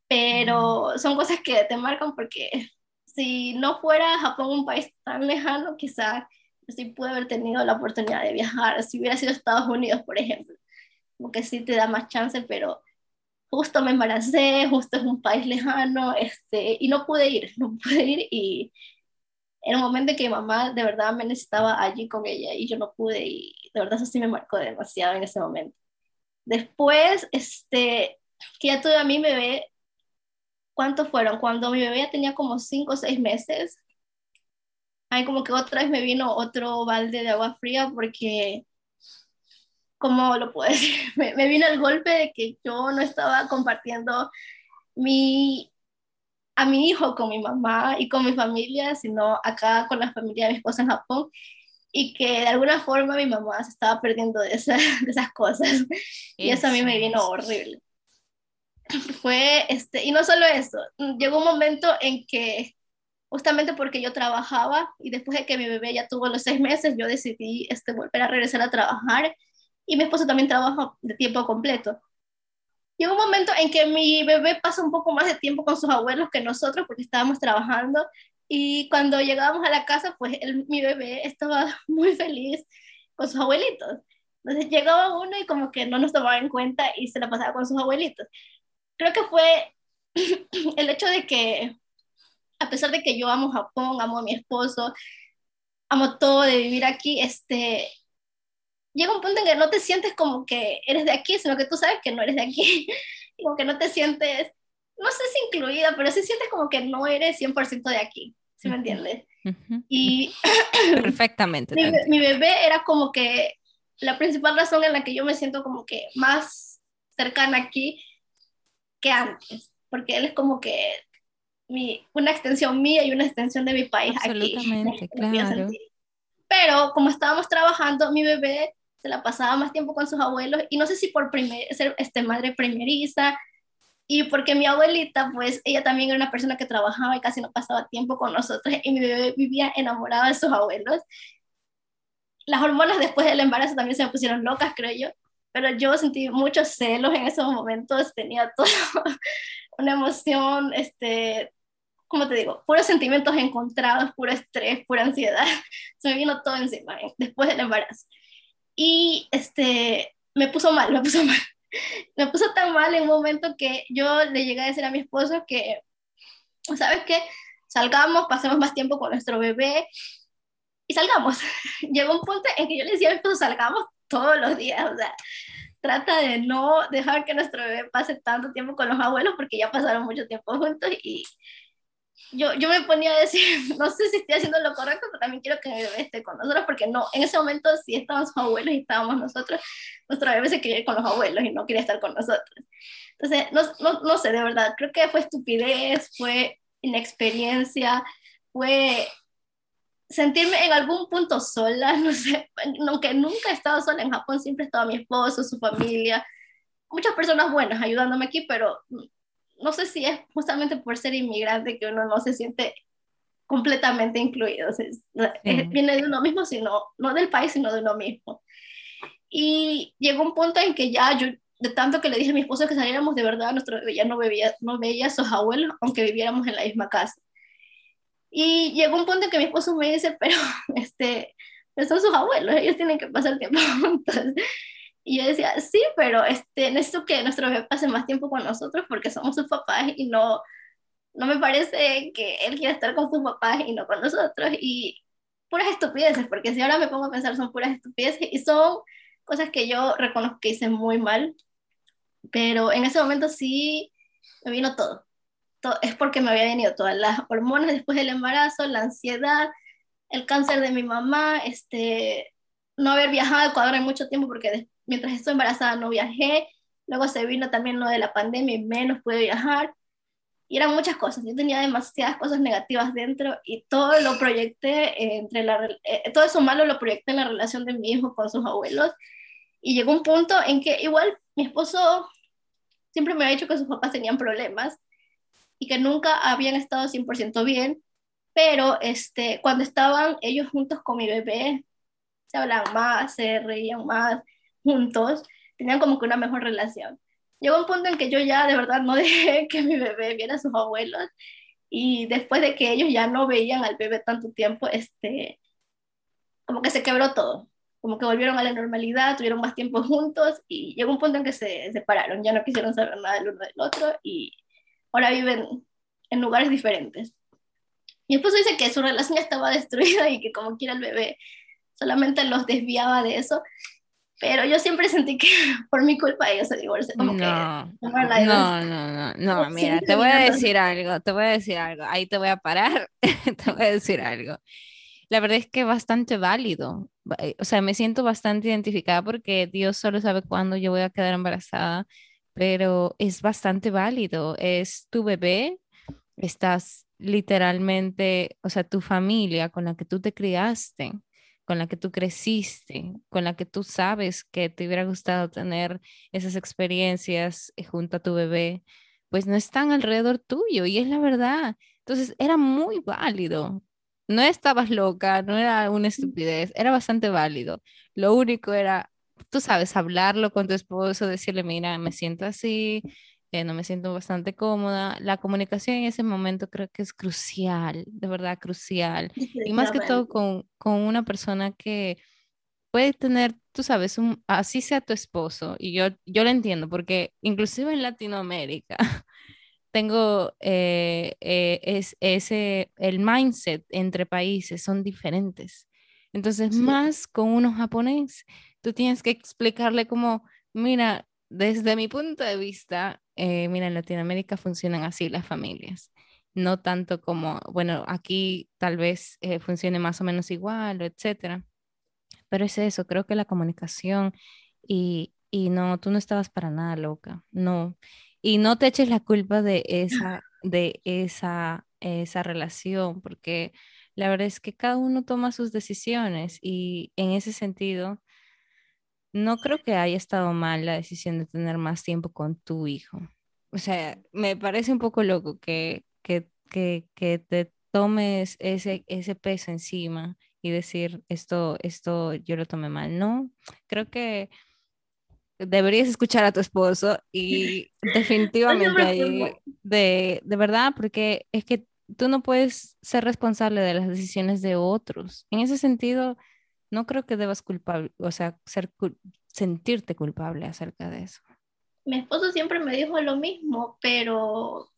Pero son cosas que te marcan porque si no fuera Japón un país tan lejano, quizá sí pude haber tenido la oportunidad de viajar. Si hubiera sido Estados Unidos, por ejemplo, como que sí te da más chance, pero justo me embaracé, justo es un país lejano, este, y no pude ir, no pude ir y en un momento en que mi mamá de verdad me necesitaba allí con ella y yo no pude y de verdad eso sí me marcó demasiado en ese momento. Después, este, que ya tuve a mi bebé, ¿cuántos fueron? Cuando mi bebé ya tenía como cinco o seis meses, ahí como que otra vez me vino otro balde de agua fría porque ¿cómo lo puedo decir? Me, me vino el golpe de que yo no estaba compartiendo mi, a mi hijo con mi mamá y con mi familia, sino acá con la familia de mi esposa en Japón y que de alguna forma mi mamá se estaba perdiendo de, de esas cosas y eso a mí me vino horrible. Fue, este, y no solo eso, llegó un momento en que justamente porque yo trabajaba y después de que mi bebé ya tuvo los seis meses, yo decidí este, volver a regresar a trabajar y mi esposo también trabaja de tiempo completo. Llegó un momento en que mi bebé pasó un poco más de tiempo con sus abuelos que nosotros porque estábamos trabajando y cuando llegábamos a la casa, pues mi bebé estaba muy feliz con sus abuelitos. Entonces llegaba uno y como que no nos tomaba en cuenta y se la pasaba con sus abuelitos. Creo que fue el hecho de que, a pesar de que yo amo Japón, amo a mi esposo, amo todo de vivir aquí, este, llega un punto en que no te sientes como que eres de aquí, sino que tú sabes que no eres de aquí. como que no te sientes, no sé si incluida, pero sí sientes como que no eres 100% de aquí. ¿sí me entiendes? Y perfectamente. mi, bebé era como que la principal razón en la que yo me siento como que más cercana aquí que antes, porque él es como que mi, una extensión mía y una extensión de mi país Absolutamente, claro. Pero como estábamos trabajando, mi bebé se la pasaba más tiempo con sus abuelos y no sé si por primer, ser este, madre primeriza y porque mi abuelita, pues ella también era una persona que trabajaba y casi no pasaba tiempo con nosotros y mi bebé vivía enamorada de sus abuelos. Las hormonas después del embarazo también se me pusieron locas, creo yo, pero yo sentí muchos celos en esos momentos, tenía toda una emoción, este, como te digo, puros sentimientos encontrados, puro estrés, pura ansiedad, se me vino todo encima después del embarazo. Y este, me puso mal, me puso mal me puso tan mal en un momento que yo le llegué a decir a mi esposo que, ¿sabes qué? Salgamos, pasemos más tiempo con nuestro bebé y salgamos. Llegó un punto en que yo le decía a mi esposo, salgamos todos los días, o sea, trata de no dejar que nuestro bebé pase tanto tiempo con los abuelos porque ya pasaron mucho tiempo juntos y, yo, yo me ponía a decir, no sé si estoy haciendo lo correcto, pero también quiero que mi bebé esté con nosotros, porque no, en ese momento sí estaban sus abuelos y estábamos nosotros, nuestro bebé se quería ir con los abuelos y no quería estar con nosotros. Entonces, no, no, no sé, de verdad, creo que fue estupidez, fue inexperiencia, fue sentirme en algún punto sola, no sé, aunque nunca he estado sola en Japón, siempre estaba mi esposo, su familia, muchas personas buenas ayudándome aquí, pero no sé si es justamente por ser inmigrante que uno no se siente completamente incluido. viene de uno mismo, sino, no del país, sino de uno mismo. Y llegó un punto en que ya yo, de tanto que le dije a mi esposo que saliéramos de verdad, nuestro ya no, bebía, no veía a sus abuelos, aunque viviéramos en la misma casa. Y llegó un punto en que mi esposo me dice, pero este, son sus abuelos, ellos tienen que pasar tiempo juntos. Y yo decía, sí, pero este, necesito que nuestro bebé pase más tiempo con nosotros porque somos sus papás y no, no me parece que él quiera estar con sus papás y no con nosotros. Y puras estupideces, porque si ahora me pongo a pensar son puras estupideces y son cosas que yo reconozco que hice muy mal, pero en ese momento sí me vino todo. todo es porque me había venido todas las hormonas después del embarazo, la ansiedad, el cáncer de mi mamá, este, no haber viajado a Ecuador en mucho tiempo porque mientras estoy embarazada no viajé, luego se vino también lo de la pandemia y menos pude viajar, y eran muchas cosas, yo tenía demasiadas cosas negativas dentro y todo lo proyecté entre la, eh, todo eso malo lo proyecté en la relación de mi hijo con sus abuelos, y llegó un punto en que igual mi esposo siempre me ha dicho que sus papás tenían problemas y que nunca habían estado 100% bien, pero este, cuando estaban ellos juntos con mi bebé, se hablaban más, se reían más, juntos, tenían como que una mejor relación. Llegó un punto en que yo ya de verdad no dejé que mi bebé viera a sus abuelos y después de que ellos ya no veían al bebé tanto tiempo, este, como que se quebró todo, como que volvieron a la normalidad, tuvieron más tiempo juntos y llegó un punto en que se separaron, ya no quisieron saber nada del uno del otro y ahora viven en lugares diferentes. Mi esposo dice que su relación estaba destruida y que como quiera el bebé solamente los desviaba de eso pero yo siempre sentí que por mi culpa ellos se divorciaron. Como no, que, no, no, no, no, mira, te voy a decir algo, te voy a decir algo, ahí te voy a parar, te voy a decir algo. la verdad es que bastante válido. Eh, o sea, me siento bastante identificada porque Dios solo sabe cuándo yo voy a quedar embarazada, pero es bastante válido. Es tu bebé, estás literalmente, o sea, tu familia con la que tú te criaste, con la que tú creciste, con la que tú sabes que te hubiera gustado tener esas experiencias eh, junto a tu bebé, pues no están alrededor tuyo y es la verdad. Entonces era muy válido no estabas loca, no era una estupidez, era bastante válido. Lo único era, tú sabes, hablarlo con tu esposo, decirle, mira, me siento así, eh, no me siento bastante cómoda. La comunicación en ese momento creo que es crucial, de verdad crucial. Y más que todo con, con una persona que puede tener, tú sabes, un, así sea tu esposo, y yo, yo lo entiendo, porque inclusive en Latinoamérica, tengo eh, eh, es, ese, el mindset entre países son diferentes. Entonces, más con uno japonés, tú tienes que explicarle como, mira, desde mi punto de vista, eh, mira, en Latinoamérica funcionan así las familias. No tanto como, bueno, aquí tal vez funcione más o menos igual, etcétera. Pero es eso, creo que la comunicación y, y no, tú no estabas para nada loca, no y no te eches la culpa de esa, de esa, esa relación, porque la verdad es que cada uno toma sus decisiones y en ese sentido, no creo que haya estado mal la decisión de tener más tiempo con tu hijo. O sea, me parece un poco loco que, que, que, que te tomes ese, ese peso encima y decir, esto, esto yo lo tomé mal. No, creo que deberías escuchar a tu esposo y definitivamente ahí, de, de verdad, porque es que tú no puedes ser responsable de las decisiones de otros. En ese sentido, no creo que debas culpable, o sea, ser, sentirte culpable acerca de eso. Mi esposo siempre me dijo lo mismo, pero,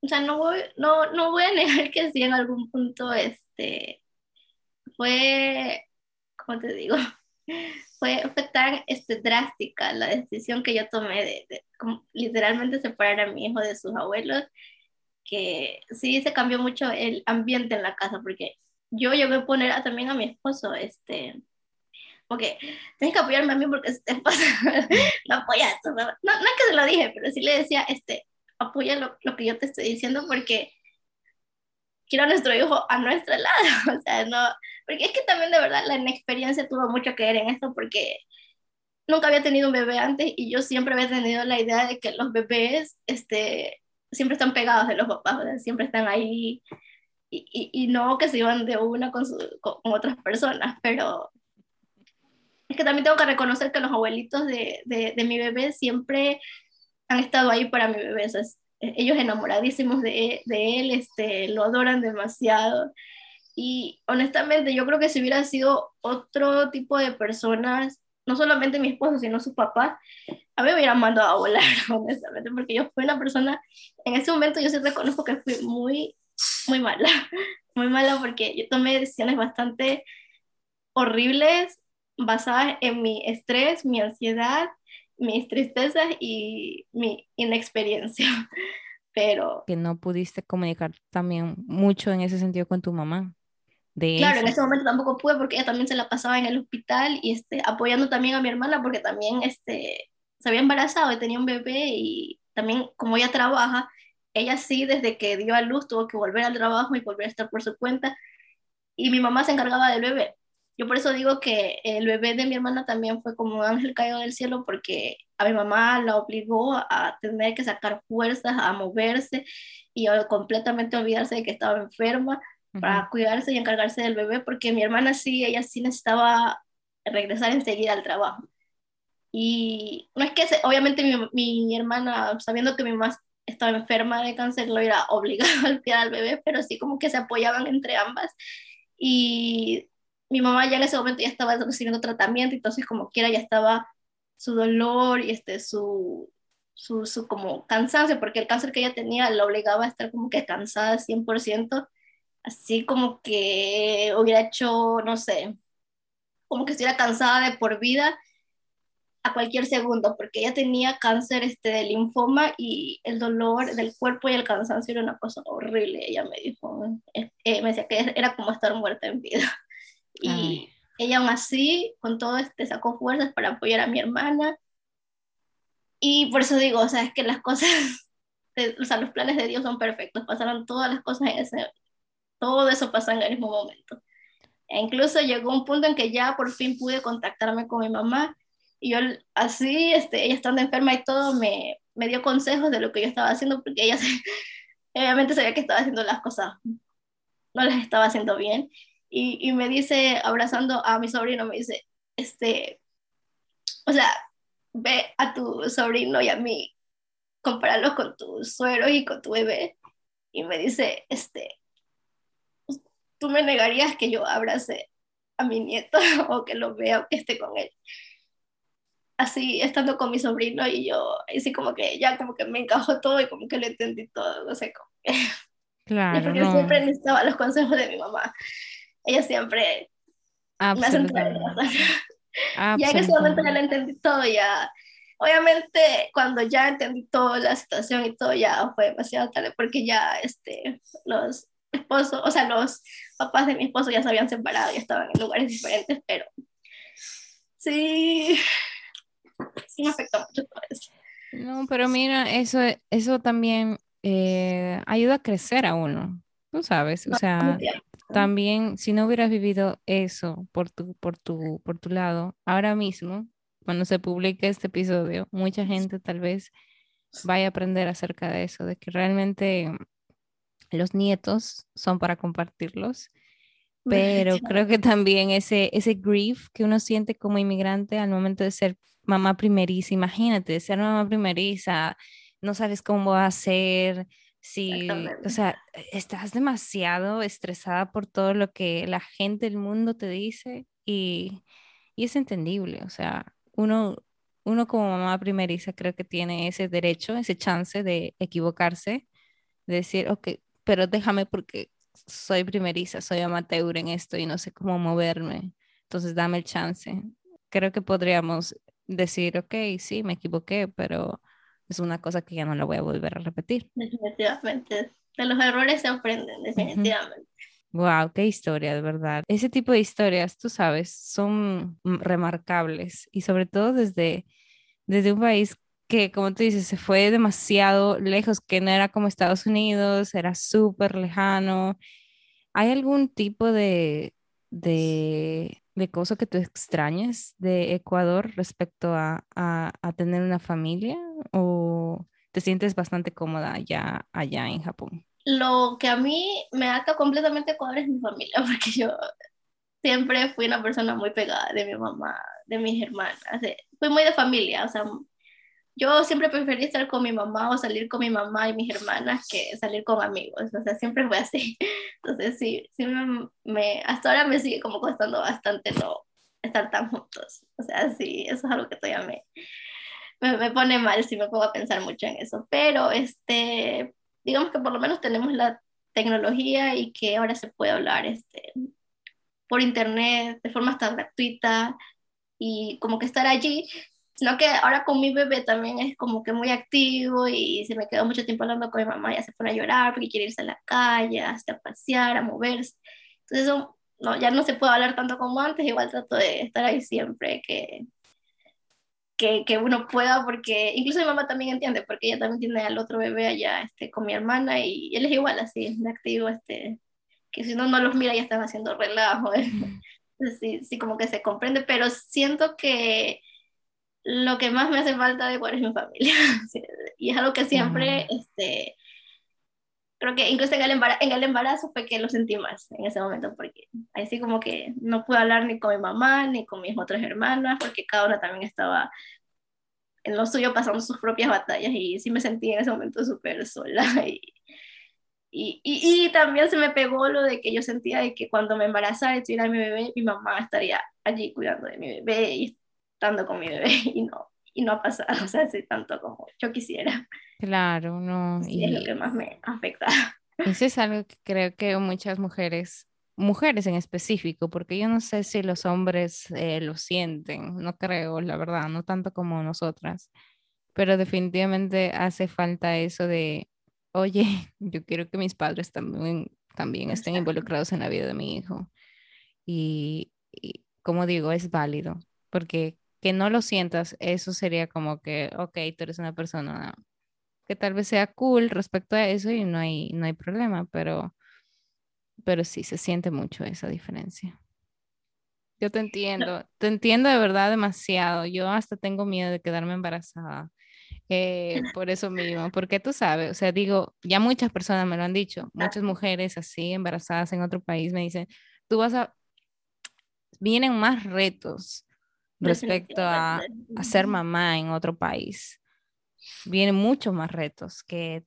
o sea, no voy, no, no voy a negar que sí en algún punto, este, fue, ¿cómo te digo? fue, fue tan este, drástica la decisión que yo tomé de, literalmente separar a mi hijo de sus abuelos, que sí se cambió mucho el ambiente en la casa, porque yo llegué a poner a, también a mi esposo, este, porque tienes que apoyarme a mí porque te pasa, no apoyas, no, no, es que se lo dije, pero sí le decía, este, apoya lo, lo que yo te estoy diciendo porque quiero a nuestro hijo a nuestro lado, o sea, no, porque es que también de verdad la inexperiencia tuvo mucho que ver en esto porque nunca había tenido un bebé antes y yo siempre había tenido la idea de que los bebés este, siempre están pegados de los papás, siempre están ahí y, y, y, no que se iban de una con, con, otras personas, pero es que también tengo que reconocer que los abuelitos de, de, de mi bebé siempre han estado ahí para mi bebé, o sea, ellos enamoradísimos de, de él, este, lo adoran demasiado. Y honestamente, yo creo que si hubiera sido otro tipo de personas, no solamente mi esposo, sino su papá, a mí me hubieran mandado a volar, honestamente, porque yo fui una persona, en ese momento yo sí reconozco que fui muy, muy mala, muy mala porque yo tomé decisiones bastante horribles basadas en mi estrés, mi ansiedad, mis tristezas y mi inexperiencia. Pero... Que no pudiste comunicar también mucho en ese sentido con tu mamá claro, en ese momento tampoco pude porque ella también se la pasaba en el hospital y este, apoyando también a mi hermana porque también este, se había embarazado y tenía un bebé y también como ella trabaja, ella sí desde que dio a luz tuvo que volver al trabajo y volver a estar por su cuenta y mi mamá se encargaba del bebé. Yo por eso digo que el bebé de mi hermana también fue como un ángel caído del cielo porque a mi mamá la obligó a tener que sacar fuerzas, a moverse y a completamente olvidarse de que estaba enferma para cuidarse y encargarse del bebé, porque mi hermana sí, ella sí necesitaba regresar enseguida al trabajo. Y no es que, obviamente, mi, mi, hermana, sabiendo que mi mamá estaba enferma de cáncer, lo era obligado a cuidar al bebé, pero sí como que se apoyaban entre ambas. Y mi mamá ya en ese momento ya estaba recibiendo tratamiento, entonces como quiera ya estaba su dolor y este, su, su, su como cansancio, porque el cáncer que ella tenía la obligaba a estar como que cansada 100%, así como que hubiera hecho, no sé, como que estuviera cansada de por vida. A cualquier segundo, porque ella tenía cáncer este, de linfoma y el dolor del cuerpo y el cansancio era una cosa horrible. Ella me dijo, eh, eh, me decía que era como estar muerta en vida. Y ella aún así, con todo este, sacó fuerzas para apoyar a mi hermana. Y por eso digo, o sea, es que las cosas, o sea, los planes de Dios son perfectos, pasaron todas las cosas en ese, todo eso pasó en el mismo momento. E incluso llegó un punto en que ya por fin pude contactarme con mi mamá y yo así, este, ella estando enferma y todo, me, me dio consejos de lo que yo estaba haciendo porque ella obviamente sabía que estaba haciendo las cosas, no las estaba haciendo bien. Y, y me dice, abrazando a mi sobrino, me dice, este, o sea, ve a tu sobrino y a mí, compáralo con tu suero y con tu bebé. Y me dice, este, tú me negarías que yo abrace a mi nieto o que lo vea o que esté con él así estando con mi sobrino y yo, así como que ya como que me encajó todo y como que lo entendí todo, no sé, como que... Claro, porque siempre necesitaba los consejos de mi mamá. Ella siempre me hace entender. Ya en ese momento ya lo entendí todo, ya... Obviamente, cuando ya entendí toda la situación y todo, ya fue demasiado tarde porque ya este, los esposos, o sea, los papás de mi esposo ya se habían separado, ya estaban en lugares diferentes, pero sí, sí me afectó mucho todo eso. No, pero mira, eso, eso también eh, ayuda a crecer a uno, tú sabes, o sea, también si no hubieras vivido eso por tu, por tu, por tu lado, ahora mismo, cuando se publique este episodio, mucha gente tal vez vaya a aprender acerca de eso, de que realmente los nietos son para compartirlos, pero creo que también ese, ese grief que uno siente como inmigrante al momento de ser mamá primeriza, imagínate, ser mamá primeriza, no sabes cómo va a ser, si, o sea, estás demasiado estresada por todo lo que la gente del mundo te dice y, y es entendible, o sea, uno, uno como mamá primeriza creo que tiene ese derecho, ese chance de equivocarse, de decir, ok, pero déjame porque soy primeriza, soy amateur en esto y no sé cómo moverme, entonces dame el chance. Creo que podríamos decir, ok, sí, me equivoqué, pero es una cosa que ya no la voy a volver a repetir. Definitivamente. De los errores se aprenden, definitivamente. Wow, qué historia, de verdad. Ese tipo de historias, tú sabes, son remarcables y sobre todo desde, desde un país que, como tú dices, se fue demasiado lejos, que no era como Estados Unidos, era súper lejano. ¿Hay algún tipo de, de de cosas que tú extrañes de Ecuador respecto a, a, tener una familia o te sientes bastante cómoda allá, allá en Japón? Lo que a mí me ata completamente Ecuador es mi familia, porque yo siempre fui una persona muy pegada de mi mamá, de mis hermanas, fui muy de familia, o sea, yo siempre preferí estar con mi mamá o salir con mi mamá y mis hermanas que salir con amigos, o sea, siempre fue así. Entonces, sí, sí me, hasta ahora me sigue como costando bastante no estar tan juntos. O sea, sí, eso es algo que todavía me, me, pone mal si me pongo a pensar mucho en eso. Pero, este, digamos que por lo menos tenemos la tecnología y que ahora se puede hablar este, por internet de forma tan gratuita y como que estar allí sino que ahora con mi bebé también es como que muy activo y se me quedó mucho tiempo hablando con mi mamá, ya se pone a llorar porque quiere irse a la calle, hasta a pasear, a moverse. Entonces no, ya no se puede hablar tanto como antes, igual trato de estar ahí siempre que, que, que, uno pueda, porque incluso mi mamá también entiende, porque ella también tiene al otro bebé allá este, con mi hermana y él es igual así, de activo, este, que si no, no los mira ya están haciendo relajo. Entonces, sí, sí, como que se comprende, pero siento que lo que más me hace falta de cuál es mi familia. y es algo que siempre, este, creo que incluso en el, embarazo, en el embarazo fue que lo sentí más en ese momento, porque así como que no pude hablar ni con mi mamá, ni con mis otras hermanas, porque cada una también estaba en lo suyo pasando sus propias batallas y sí me sentí en ese momento súper sola. Y, y, y, también se me pegó lo de que yo sentía de que cuando me embarazara y tuviera mi bebé, mi mamá estaría allí cuidando de mi bebé y estando con mi bebé y no, y no ha pasado, o sea, así tanto como yo quisiera. Claro, no. y es lo que más me afecta. Eso es algo que creo que muchas mujeres mujeres en específico, porque yo no sé si los hombres eh, lo sienten, no creo, la verdad, no tanto como nosotras, pero definitivamente hace falta eso de, oye, yo quiero que mis padres también, también estén involucrados en la vida de mi hijo. Y, y como digo, es válido, porque que no lo sientas, eso sería como que, ok, tú eres una persona que tal vez sea cool respecto a eso y no hay, no hay problema, pero, pero sí se siente mucho esa diferencia. Yo te entiendo, te entiendo de verdad demasiado. Yo hasta tengo miedo de quedarme embarazada. Eh, por eso mismo, porque tú sabes, o sea, digo, ya muchas personas me lo han dicho, muchas mujeres así embarazadas en otro país me dicen, tú vas a, vienen más retos respecto a, a ser mamá en otro país. Vienen muchos más retos que,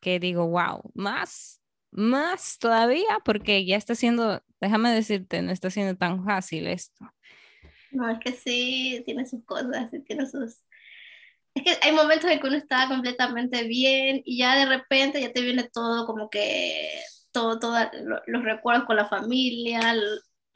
que digo, wow, más, más todavía, porque ya está siendo, déjame decirte, no está siendo tan fácil esto. No, es que sí, tiene sus cosas, sí, tiene sus... Es que hay momentos en que uno está completamente bien y ya de repente ya te viene todo como que, todo, todos los recuerdos con la familia,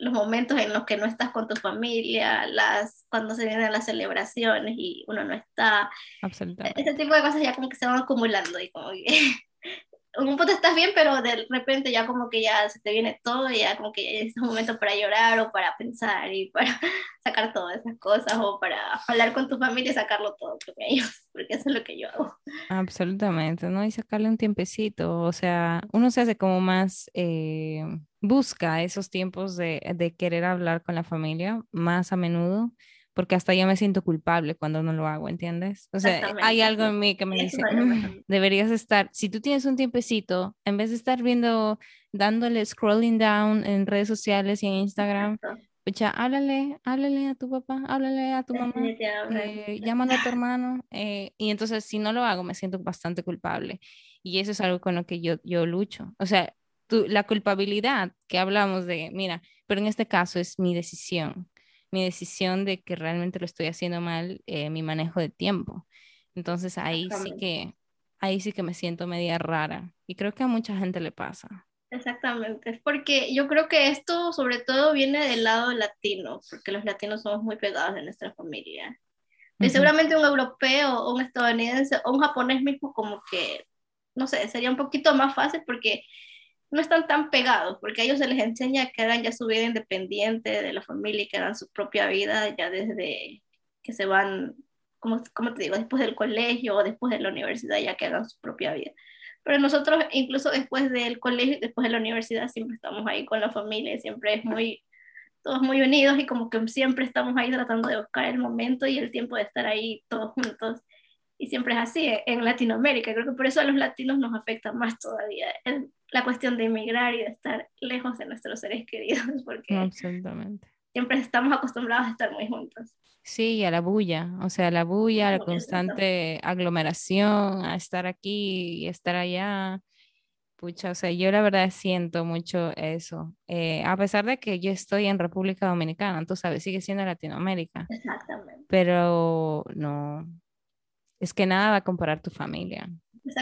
los momentos en los que no estás con tu familia, las, cuando se vienen las celebraciones y uno no está. Absolutamente. Ese tipo de cosas ya como que se van acumulando y como que un punto estás bien, pero de repente ya como que ya se te viene todo y ya como que es un momento para llorar o para pensar y para sacar todas esas cosas o para hablar con tu familia y sacarlo todo con ellos, porque eso es lo que yo hago. Absolutamente, ¿no? Y sacarle un tiempecito, o sea, uno se hace como más, eh, busca esos tiempos de, de querer hablar con la familia más a menudo porque hasta yo me siento culpable cuando no lo hago, ¿entiendes? O sea, hay algo en mí que me dice, mm, deberías estar, si tú tienes un tiempecito, en vez de estar viendo, dándole scrolling down en redes sociales y en Instagram, Pucha, háblale, háblale a tu papá, háblale a tu mamá, eh, llámalo a tu hermano. Eh, y entonces, si no lo hago, me siento bastante culpable. Y eso es algo con lo que yo, yo lucho. O sea, tu, la culpabilidad que hablamos de, mira, pero en este caso es mi decisión mi decisión de que realmente lo estoy haciendo mal, eh, mi manejo de tiempo. Entonces ahí sí que, ahí sí que me siento media rara y creo que a mucha gente le pasa. Exactamente, porque yo creo que esto sobre todo viene del lado latino, porque los latinos somos muy pegados de nuestra familia. y seguramente un europeo un estadounidense o un japonés mismo como que, no sé, sería un poquito más fácil porque no están tan pegados, porque a ellos se les enseña que hagan ya su vida independiente de la familia y que hagan su propia vida ya desde que se van, como, como te digo, después del colegio o después de la universidad, ya que hagan su propia vida. Pero nosotros, incluso después del colegio y después de la universidad, siempre estamos ahí con la familia, siempre es muy, todos muy unidos y como que siempre estamos ahí tratando de buscar el momento y el tiempo de estar ahí todos juntos. Y siempre es así en Latinoamérica. Creo que por eso a los latinos nos afecta más todavía la cuestión de emigrar y de estar lejos de nuestros seres queridos, porque Absolutamente. siempre estamos acostumbrados a estar muy juntos. Sí, a la bulla, o sea, la bulla, la constante aglomeración, a estar aquí y estar allá. Pucha, o sea, yo la verdad siento mucho eso. Eh, a pesar de que yo estoy en República Dominicana, tú sabes, sigue siendo Latinoamérica. Exactamente. Pero no, es que nada va a comparar tu familia.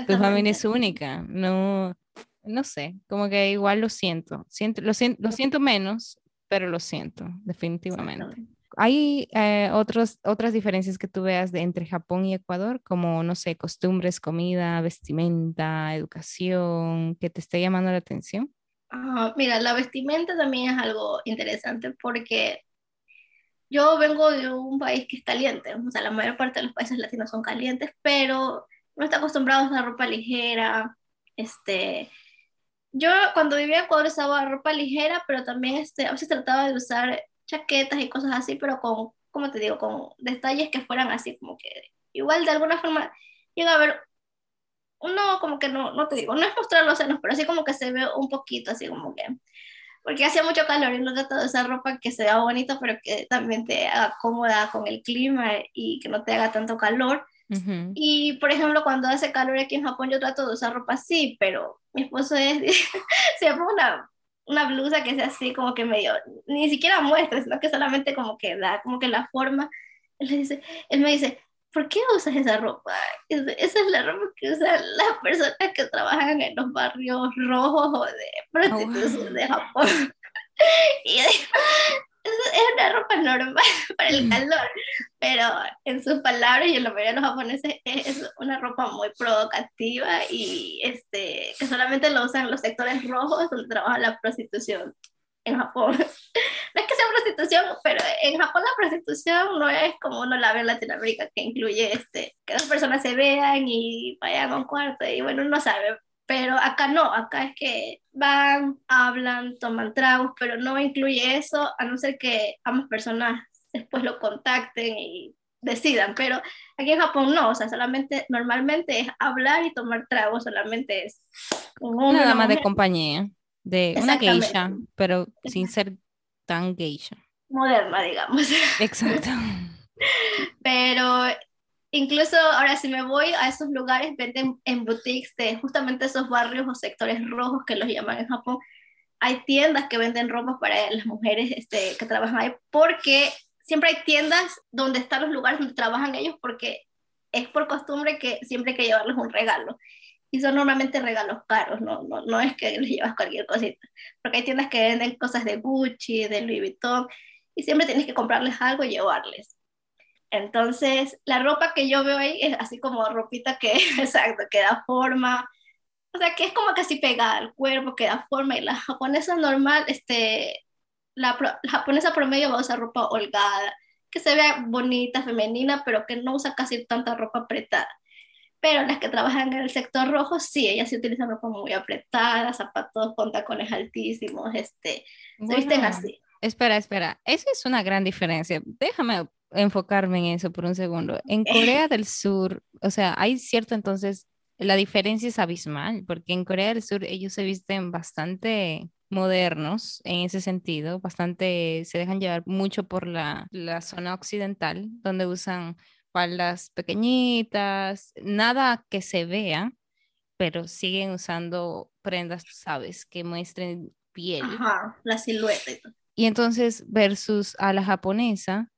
Tu familia es única, no, no sé, como que igual lo siento, siento lo, siento, lo siento menos, pero lo siento, definitivamente. ¿Hay eh, otros, otras diferencias que tú veas de, entre Japón y Ecuador, como, no sé, costumbres, comida, vestimenta, educación, que te esté llamando la atención? Mira, la vestimenta también es algo interesante porque yo vengo de un país que es caliente, o sea, la mayor parte de los países latinos son calientes, pero no está acostumbrado a usar ropa ligera, este, yo cuando vivía en Ecuador usaba ropa ligera, pero también este, a veces trataba de usar chaquetas y cosas así, pero con, como te digo, con detalles que fueran así, como que igual de alguna forma llega a ver, uno como que no, no te digo, no es mostrar los senos, pero así como que se ve un poquito, así como que, porque hacía mucho calor y no trato de usar ropa que se vea bonita, pero que también te haga cómoda con el clima y que no te haga tanto calor. Y por ejemplo, cuando hace calor aquí en Japón, yo trato de usar ropa así, pero mi esposo es, se pone una, una blusa que sea así, como que medio, ni siquiera muestra, sino que solamente como que da, como que la forma. Él, dice, él me dice, ¿por qué usas esa ropa? Esa es la ropa que usan las personas que trabajan en los barrios rojos o de prostitución de Japón. Y digo, es una ropa normal para el calor, pero en sus palabras, y en la mayoría de los japoneses, es una ropa muy provocativa y este, solamente lo usan los sectores rojos donde trabaja la prostitución en Japón. No es que sea prostitución, pero en Japón la prostitución no es como uno la ve en Latinoamérica, que incluye este, que las personas se vean y vayan a un cuarto y bueno, uno sabe, pero acá no, acá es que van, hablan, toman tragos, pero no incluye eso, a no ser que ambas personas después lo contacten y decidan, pero aquí en Japón no, o sea, solamente normalmente es hablar y tomar tragos, solamente es una dama de compañía, de una geisha, pero sin ser tan geisha. Moderna, digamos. Exacto. pero Incluso ahora si me voy a esos lugares, venden en boutiques de justamente esos barrios o sectores rojos que los llaman en Japón. Hay tiendas que venden ropa para las mujeres este, que trabajan ahí, porque siempre hay tiendas donde están los lugares donde trabajan ellos, porque es por costumbre que siempre hay que llevarles un regalo. Y son normalmente regalos caros, no, no, no es que les llevas cualquier cosita. Porque hay tiendas que venden cosas de Gucci, de Louis Vuitton, y siempre tienes que comprarles algo y llevarles. Entonces, la ropa que yo veo ahí es así como ropita que, exacto, que da forma, o sea, que es como casi pegada al cuerpo, que da forma, y la japonesa normal, este, la, la japonesa promedio va a usar ropa holgada, que se vea bonita, femenina, pero que no usa casi tanta ropa apretada. Pero las que trabajan en el sector rojo, sí, ellas sí utilizan ropa muy apretada, zapatos con tacones altísimos, este, se visten así. Espera, espera, eso es una gran diferencia. Déjame enfocarme en eso por un segundo. En Corea del Sur, o sea, hay cierto entonces, la diferencia es abismal, porque en Corea del Sur ellos se visten bastante modernos en ese sentido, bastante, se dejan llevar mucho por la, la zona occidental, donde usan faldas pequeñitas, nada que se vea, pero siguen usando prendas, sabes, que muestren piel. Ajá, la silueta. Y entonces, versus a la japonesa,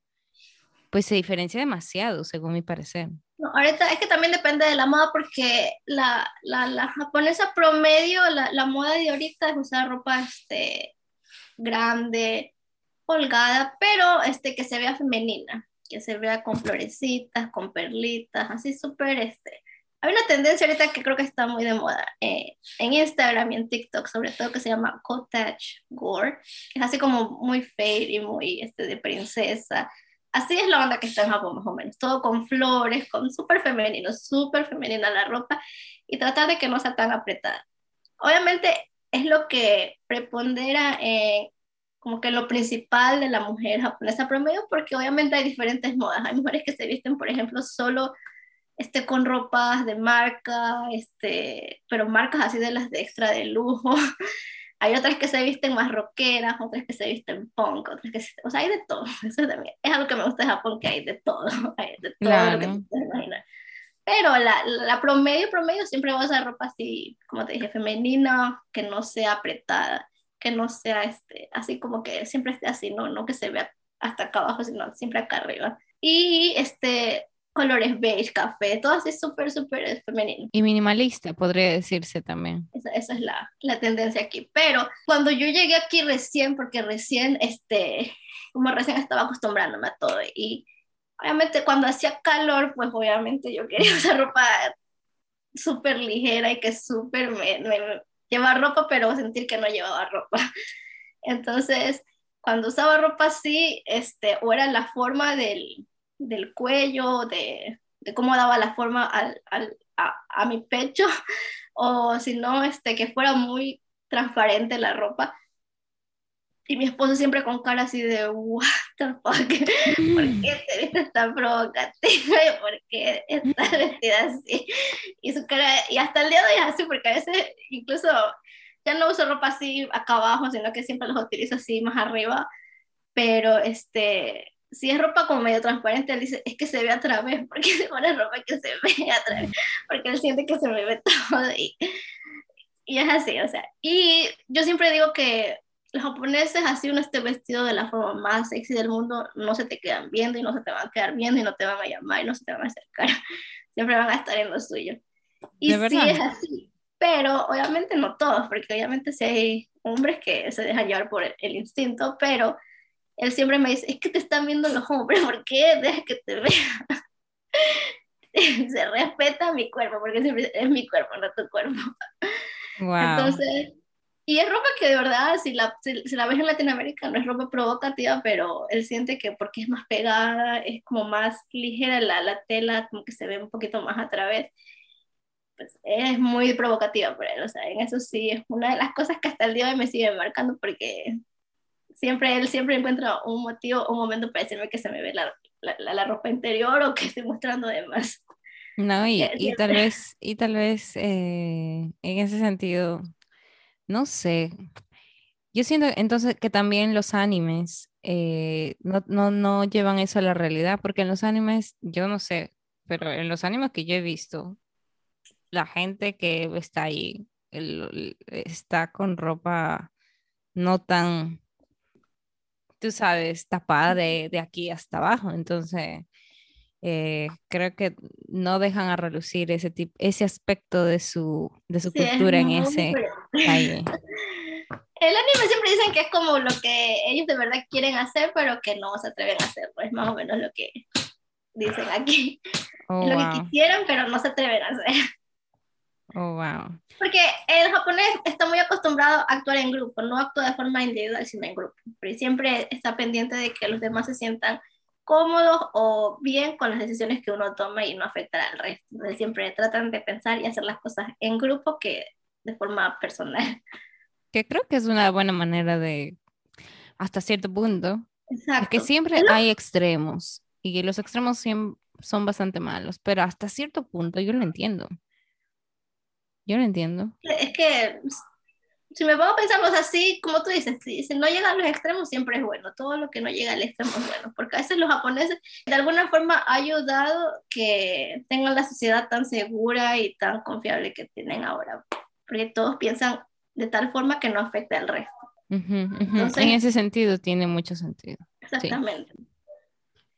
pues se diferencia demasiado, según mi parecer. Ahorita es que también depende de la moda porque la, la, la japonesa promedio, la, la, moda de ahorita es usar ropa este, grande, holgada, pero este, que se vea femenina, que se vea con florecitas, con perlitas, así súper este. Hay una tendencia ahorita que creo que está muy de moda eh, en Instagram y en TikTok, sobre todo que se llama cottage gore, es así como muy fade y muy este, de princesa así es la onda que está en Japón más o menos, todo con flores, con súper femenino, súper femenina la ropa y tratar de que no sea tan apretada. Obviamente es lo que prepondera en como que lo principal de la mujer japonesa promedio, porque obviamente hay diferentes modas. Hay mujeres que se visten, por ejemplo, solo este, con ropas de marca, este, pero marcas así de las de extra de lujo. Hay otras que se visten más rockeras, otras que se visten punk, otras que se... O sea, hay de todo. Eso también es algo que me gusta de Japón, que hay de todo. Hay de todo lo que te imaginar. Pero la, la, promedio, promedio, siempre va a usar ropa así, como te dije, femenina, que no sea apretada, que no sea este, así como que siempre esté así, no, no que se vea hasta acá abajo, sino siempre acá arriba. Y este, colores beige, café, todo así súper, súper femenino. Y minimalista, podría decirse también. Esa, esa es la, la, tendencia aquí. Pero cuando yo llegué aquí recién, porque recién, este, como recién estaba acostumbrándome a todo, y obviamente cuando hacía calor, pues obviamente yo quería usar ropa súper ligera y que súper me, me, llevar ropa, pero sentir que no llevaba ropa. Entonces, cuando usaba ropa así, este, o era la forma del, del cuello, de, de cómo daba la forma al, al, a, a, mi pecho, o si no, este, que fuera muy transparente la ropa. Y mi esposo siempre con cara así de, what the fuck, ¿por qué te vistes tan provocativa? ¿Por qué estás vestida así? Y su cara, y hasta el día de hoy es así, porque a veces incluso ya no uso ropa así acá abajo, sino que siempre los utilizo así más arriba, pero este, si es ropa como medio transparente, él dice, es que se ve a través, porque se pone ropa que se ve a través, porque él siente que se me ve todo y, y es así, o sea, y yo siempre digo que los japoneses, así uno esté vestido de la forma más sexy del mundo, no se te quedan viendo y no se te van a quedar viendo y no te van a llamar y no se te van a acercar, siempre van a estar en lo suyo. Y sí es así, pero obviamente no todos, porque obviamente si hay hombres que se dejan llevar por el, instinto, pero él siempre me dice, es que te están viendo los hombres, ¿por qué dejas que te vean? se respeta mi cuerpo, porque siempre es mi cuerpo, no tu cuerpo. Entonces, y es ropa que de verdad, si la, si, la ves en Latinoamérica, no es ropa provocativa, pero él siente que porque es más pegada, es como más ligera la, la tela, como que se ve un poquito más a través, pues es muy provocativa para él. O sea, en eso sí es una de las cosas que hasta el día de hoy me sigue marcando porque siempre él siempre encuentra un motivo, un momento para decirme que se me ve la, la, la ropa interior o que estoy mostrando de más. No, y, y tal vez, y tal vez eh, en ese sentido no sé. Yo siento entonces que también los animes eh, no, no, no llevan eso a la realidad, porque en los animes, yo no sé, pero en los animes que yo he visto, la gente que está ahí está con ropa no tan, tú sabes, tapada de, de aquí hasta abajo. Entonces, eh, creo que no dejan a relucir ese tipo, ese aspecto de su, de su cultura en ese calle. El anime siempre dicen que es como lo que ellos de verdad quieren hacer, pero que no se atreven a hacer, pues más o menos lo que dicen aquí. Oh, lo que quisieran, pero no se atreven a hacer. Oh, wow. Porque el japonés está muy acostumbrado a actuar en grupo, no actúa de forma individual, sino en grupo. Pero siempre está pendiente de que los demás se sientan cómodos o bien con las decisiones que uno toma y no afectar al resto. Entonces siempre tratan de pensar y hacer las cosas en grupo que de forma personal. Que creo que es una buena manera de, hasta cierto punto, Exacto. que siempre hay extremos y los extremos son bastante malos, pero hasta cierto punto yo lo entiendo. Yo lo entiendo. Es que si me pongo a pensarlo así, como tú dices, si, no llega a los extremos siempre es bueno, todo lo que no llega al extremo es bueno, porque a veces los japoneses de alguna forma ha ayudado que tengan la sociedad tan segura y tan confiable que tienen ahora, porque todos piensan de tal forma que no afecte al resto. en ese sentido tiene mucho sentido. Exactamente.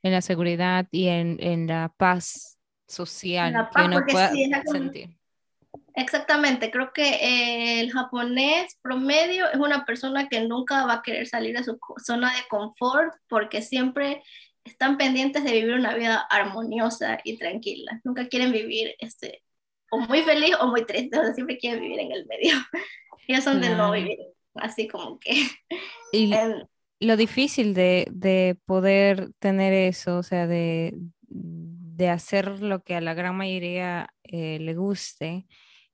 En la seguridad y en, en la paz social que uno pueda sentir. Exactamente, creo que el japonés promedio es una persona que nunca va a querer salir de su zona de confort porque siempre están pendientes de vivir una vida armoniosa y tranquila. Nunca quieren vivir este, o muy feliz o muy triste, o sea, siempre quieren vivir en el medio. Ellos son de no vivir, así como que... Y lo difícil de, de, poder tener eso, o sea, de, de hacer lo que a la gran mayoría eh, le guste,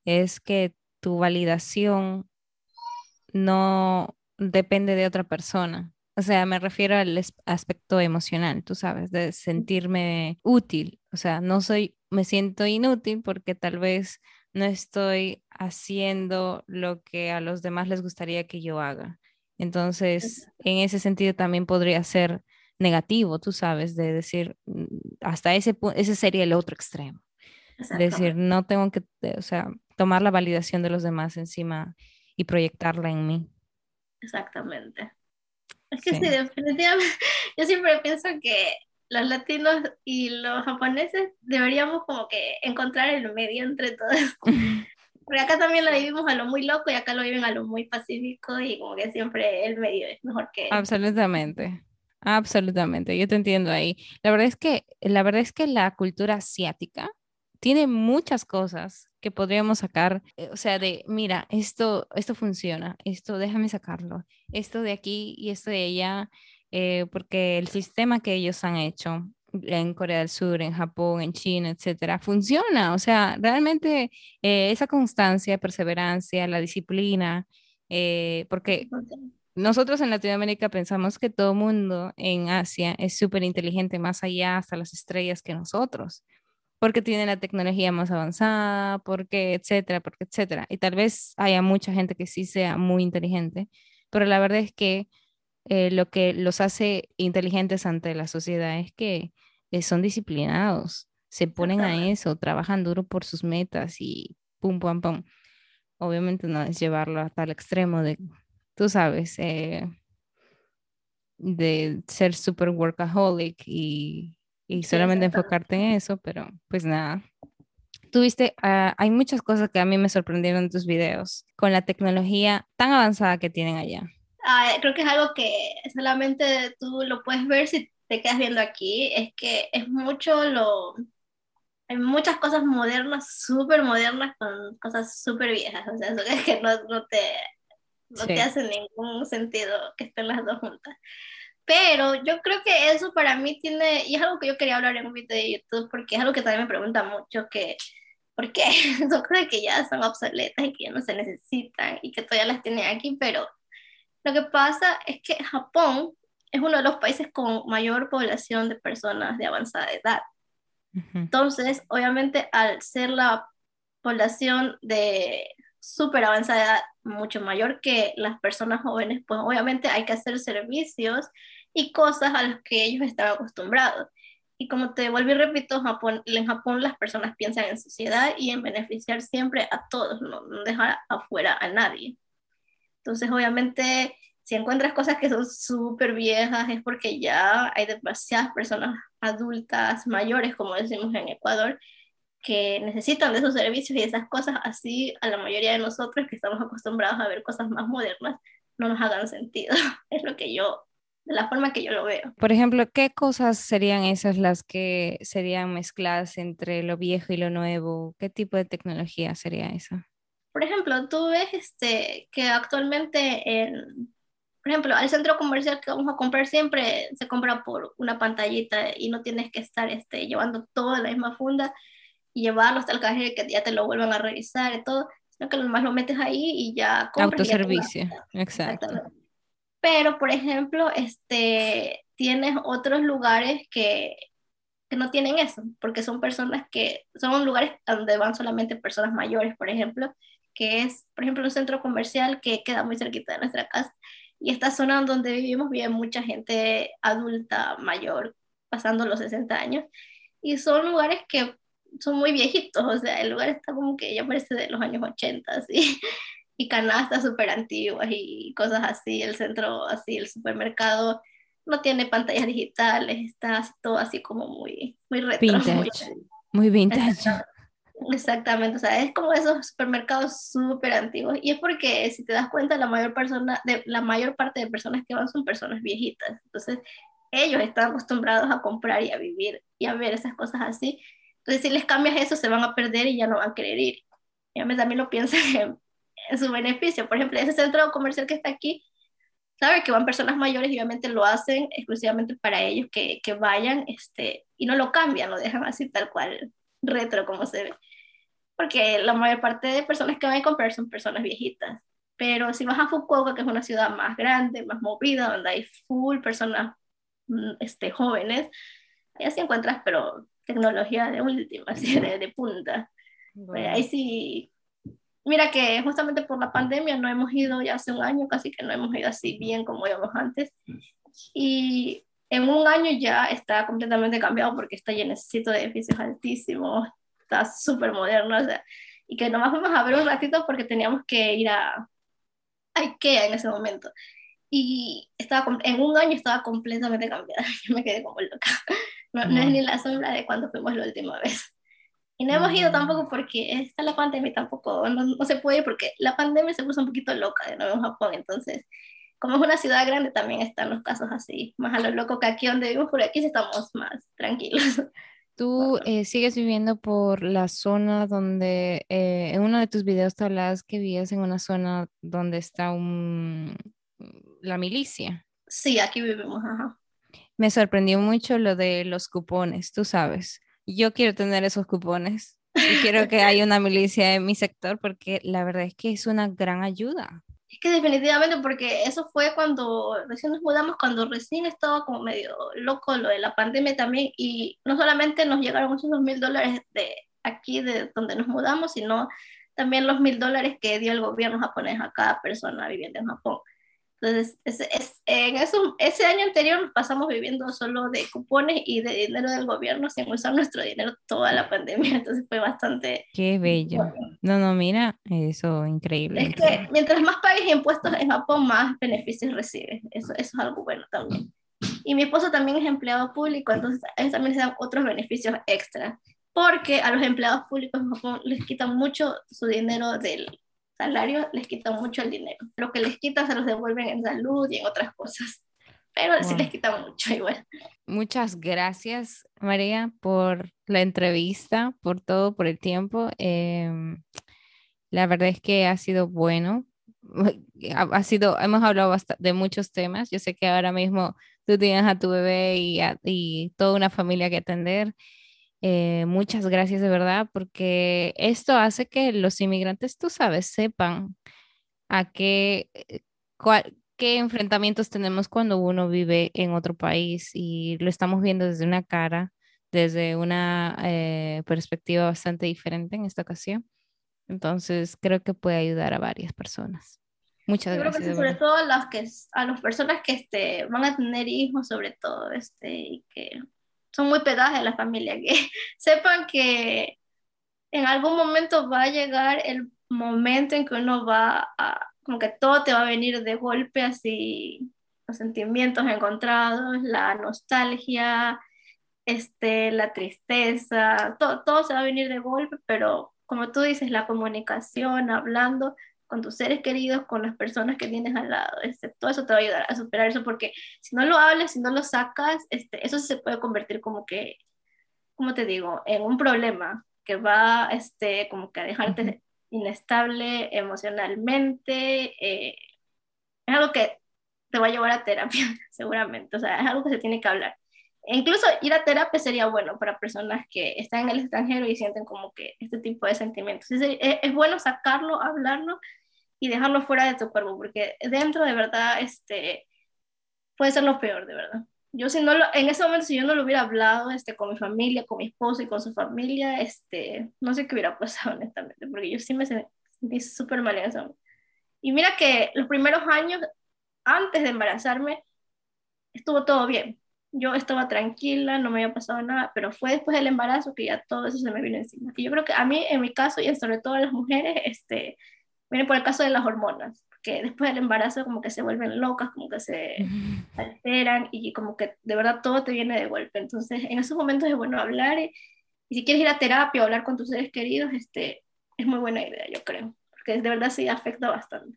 es que tu validación no depende de otra persona. O sea, me refiero al aspecto emocional, tú sabes, de sentirme útil. O sea, no soy, me siento inútil porque tal vez no estoy haciendo lo que a los demás les gustaría que yo haga. Entonces, en ese sentido también podría ser negativo, tú sabes, de decir, mm, hasta ese punto, ese sería el otro extremo. Decir, no tengo que, o sea, tomar la validación de los demás encima y proyectarla en mí. Exactamente. Es que sí, definitivamente, yo siempre pienso que los latinos y los japoneses deberíamos como que encontrar el medio entre todos. Porque acá también lo vivimos a lo muy loco y acá lo viven a lo muy pacífico y como que siempre el medio es mejor que... Absolutamente. Absolutamente, yo te entiendo ahí. La verdad es que la verdad es que la cultura asiática tiene muchas cosas que podríamos sacar, eh, o sea, de, mira, esto, esto funciona, esto déjame sacarlo, esto de aquí y esto de allá, eh, porque el sistema que ellos han hecho en Corea del Sur, en Japón, en China, etcétera, funciona. O sea, realmente eh, esa constancia, perseverancia, la disciplina, porque nosotros en Latinoamérica pensamos que todo mundo en Asia es súper inteligente, más allá hasta las estrellas que nosotros porque tienen la tecnología más avanzada, porque etcétera, porque etcétera. Y tal vez haya mucha gente que sí sea muy inteligente, pero la verdad es que eh, lo que los hace inteligentes ante la sociedad es que eh, son disciplinados, se ponen a eso, trabajan duro por sus metas y pum, pum, pum. Obviamente no es llevarlo hasta el extremo de, tú sabes, eh, de ser super workaholic y y solamente enfocarte en eso, pero pues nada. Tuviste, ah, hay muchas cosas que a mí me sorprendieron en tus videos con la tecnología tan avanzada que tienen allá. Ah, creo que es algo que solamente tú lo puedes ver si te quedas viendo aquí. Es que es mucho lo... Hay muchas cosas modernas, súper modernas, con cosas súper viejas. O sea, eso es que no, no te, no te hace ningún sentido que estén las dos juntas. Pero yo creo que eso para mí tiene, y es algo que yo quería hablar en un video de YouTube, porque es algo que también me pregunta mucho, que ¿por qué? Yo creo que ya son obsoletas y que ya no se necesitan y que todavía las tienen aquí, pero lo que pasa es que Japón es uno de los países con mayor población de personas de avanzada edad. Entonces, obviamente, al ser la población de súper avanzada edad mucho mayor que las personas jóvenes, pues obviamente hay que hacer servicios y cosas a las que ellos están acostumbrados. Y como te vuelvo y repito, Japón, en Japón las personas piensan en sociedad y en beneficiar siempre a todos, no, no dejar afuera a nadie. Entonces, obviamente, si encuentras cosas que son súper viejas, es porque ya hay demasiadas personas adultas, mayores, como decimos en Ecuador, que necesitan de esos servicios y esas cosas, así a la mayoría de nosotros que estamos acostumbrados a ver cosas más modernas, no nos hagan sentido. Es lo que yo, de la forma que yo lo veo. Por ejemplo, ¿qué cosas serían esas las que serían mezcladas entre lo viejo y lo nuevo? ¿Qué tipo de tecnología sería esa? Por ejemplo, tú ves este, que actualmente en, por ejemplo, al centro comercial que vamos a comprar siempre se compra por una pantallita y no tienes que estar este, llevando toda la misma funda y llevarlo hasta el cajero que ya te lo vuelvan a revisar y todo, sino que nomás lo metes ahí y ya compras. Autoservicio, exacto. Pero, por ejemplo, este, tienes otros lugares que, que no tienen eso, porque son personas que, son lugares donde van solamente personas mayores, por ejemplo, que es, por ejemplo, un centro comercial que queda muy cerquita de nuestra casa. Y esta zona donde vivimos vive mucha gente adulta, mayor, pasando los 60 años. Y son lugares que son muy viejitos, o sea, el lugar está como que ya parece de los años 80, así, y canastas súper antiguas y cosas así, el centro, así, el supermercado no tiene pantallas digitales, está todo así como muy, muy retro. Vintage. Muy, vintage. Exactamente, o sea, es como esos supermercados súper antiguos. Y es porque, si te das cuenta, la mayor, persona, de, la mayor parte de personas que van son personas viejitas. Entonces, ellos están acostumbrados a comprar y a vivir y a ver esas cosas así. Entonces, si les cambias eso, se van a perder y ya no van a querer ir. Y a mí también lo piensan en, su beneficio. Por ejemplo, ese centro comercial que está aquí, sabe que van personas mayores y obviamente lo hacen exclusivamente para ellos que, que vayan este, y no lo cambian, lo dejan así tal cual, retro como se ve. Porque la mayor parte de personas que van a comprar son personas viejitas. Pero si vas a Fukuoka, que es una ciudad más grande, más movida, donde hay full personas mm, este, jóvenes, ahí sí encuentras, pero tecnología de última, así de, de punta. Pues ahí sí, mira que justamente por la pandemia no hemos ido ya hace un año, casi que no hemos ido así bien como íbamos antes. Y en un año ya está completamente cambiado porque está llenecito de edificios altísimos, está súper moderno, o sea, y que nomás fuimos a ver un ratito porque teníamos que ir a, a Ikea en ese momento. Y estaba, en un año estaba completamente cambiada, yo me quedé como loca. No, no, es ni la sombra de cuando fuimos la última vez. Y no hemos ido tampoco porque está la pandemia tampoco, no, no, se puede porque la pandemia se puso un poquito loca de nuevo en Japón, entonces como es una ciudad grande también están los casos así, más a lo loco que aquí donde vivimos, por aquí estamos más tranquilos. Tú eh, sigues viviendo por la zona donde, eh, en uno de tus videos te hablabas que vivías en una zona donde está un, la milicia. Sí, aquí vivimos, ajá me sorprendió mucho lo de los cupones, tú sabes. Yo quiero tener esos cupones y quiero que haya una milicia en mi sector porque la verdad es que es una gran ayuda. Es que definitivamente, porque eso fue cuando recién nos mudamos, cuando recién estaba como medio loco lo de la pandemia también, y no solamente nos llegaron esos mil dólares de aquí, de donde nos mudamos, sino también los mil dólares que dio el gobierno japonés a cada persona viviendo en Japón. Entonces, es, en eso, ese año anterior pasamos viviendo solo de cupones y de dinero del gobierno sin usar nuestro dinero toda la pandemia. Entonces fue bastante... Qué bello. No, no, mira, eso increíble. Es que mientras más pagues impuestos en Japón, más beneficios recibes. Eso, eso es algo bueno también. Y mi esposo también es empleado público, entonces a también se dan otros beneficios extra. porque a los empleados públicos en Japón les quitan mucho su dinero del salario, les quitan mucho el dinero. Lo que les quitan se los devuelven en salud y en otras cosas. Pero sí les quitan mucho igual. Muchas gracias, María, por la entrevista, por todo, por el tiempo. Em, la verdad es que ha sido bueno. Ha, sido, hemos hablado de muchos temas. Yo sé que ahora mismo tú tienes a tu bebé y, y toda una familia que atender. Eh, muchas gracias de verdad, porque esto hace que los inmigrantes, tú sabes, sepan a qué, eh, qué enfrentamientos tenemos cuando uno vive en otro país y lo estamos viendo desde una cara, desde una eh, perspectiva bastante diferente en esta ocasión. Entonces, creo que puede ayudar a varias personas. Muchas Yo gracias. Creo que sobre todo a las, que, a las personas que este, van a tener hijos, sobre todo, este, y que son muy pegadas a la familia, que sepan que en algún momento va a llegar el momento en que uno va a, como que todo te va a venir de golpe, así, los sentimientos encontrados, la nostalgia, este, la tristeza, todo, todo se va a venir de golpe, pero como tú dices, la comunicación, hablando, con tus seres queridos, con las personas que tienes al lado. Este, todo eso te va a ayudar a superar eso, porque si no lo hablas, si no lo sacas, este, eso se puede convertir como que, como te digo, en un problema que va este, como que a dejarte inestable emocionalmente. Eh, es algo que te va a llevar a terapia, seguramente. O sea, es algo que se tiene que hablar. E incluso ir a terapia sería bueno para personas que están en el extranjero y sienten como que este tipo de sentimientos. Es, es bueno sacarlo, hablarlo y dejarlo fuera de tu cuerpo, porque dentro de verdad este, puede ser lo peor, de verdad. Yo si no lo, en ese momento si yo no lo hubiera hablado este, con mi familia, con mi esposo y con su familia, este, no sé qué hubiera pasado honestamente, porque yo sí me sentí súper mal en ese momento. Y mira que los primeros años, antes de embarazarme, estuvo todo bien. Yo estaba tranquila, no me había pasado nada, pero fue después del embarazo que ya todo eso se me vino encima. Y yo creo que a mí, en mi caso, y sobre todo a las mujeres, este, Viene por el caso de las hormonas, que después del embarazo como que se vuelven locas, como que se alteran y como que de verdad todo te viene de golpe. Entonces, en esos momentos es bueno hablar y, si quieres ir a terapia o hablar con tus seres queridos, este, es muy buena idea, yo creo, porque de verdad sí afecta bastante.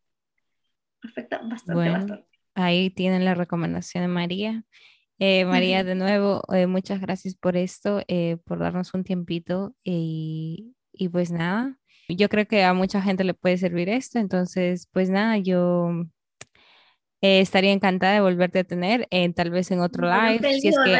Afecta bastante, bastante. Ahí tienen la recomendación de María. Eh, María, de nuevo, eh, muchas gracias por esto, eh, por darnos un tiempito y, y pues nada, yo creo que a mucha gente le puede servir esto, entonces, pues nada, yo eh, estaría encantada de volverte a tener, en tal vez en otro live. Si es que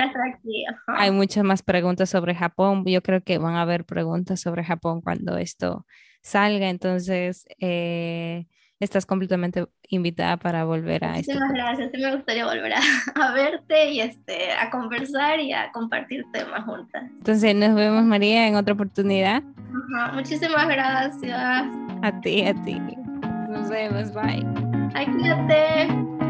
hay muchas más preguntas sobre Japón, yo creo que van a haber preguntas sobre Japón cuando esto salga, entonces eh, estás completamente invitada para volver a esto. Muchísimas gracias, sí me gustaría volver a, verte y este, a conversar y a compartir temas juntas. Entonces nos vemos María en otra oportunidad. muchísimas gracias. A ti, a ti. Nos vemos, bye. Ay, cuídate.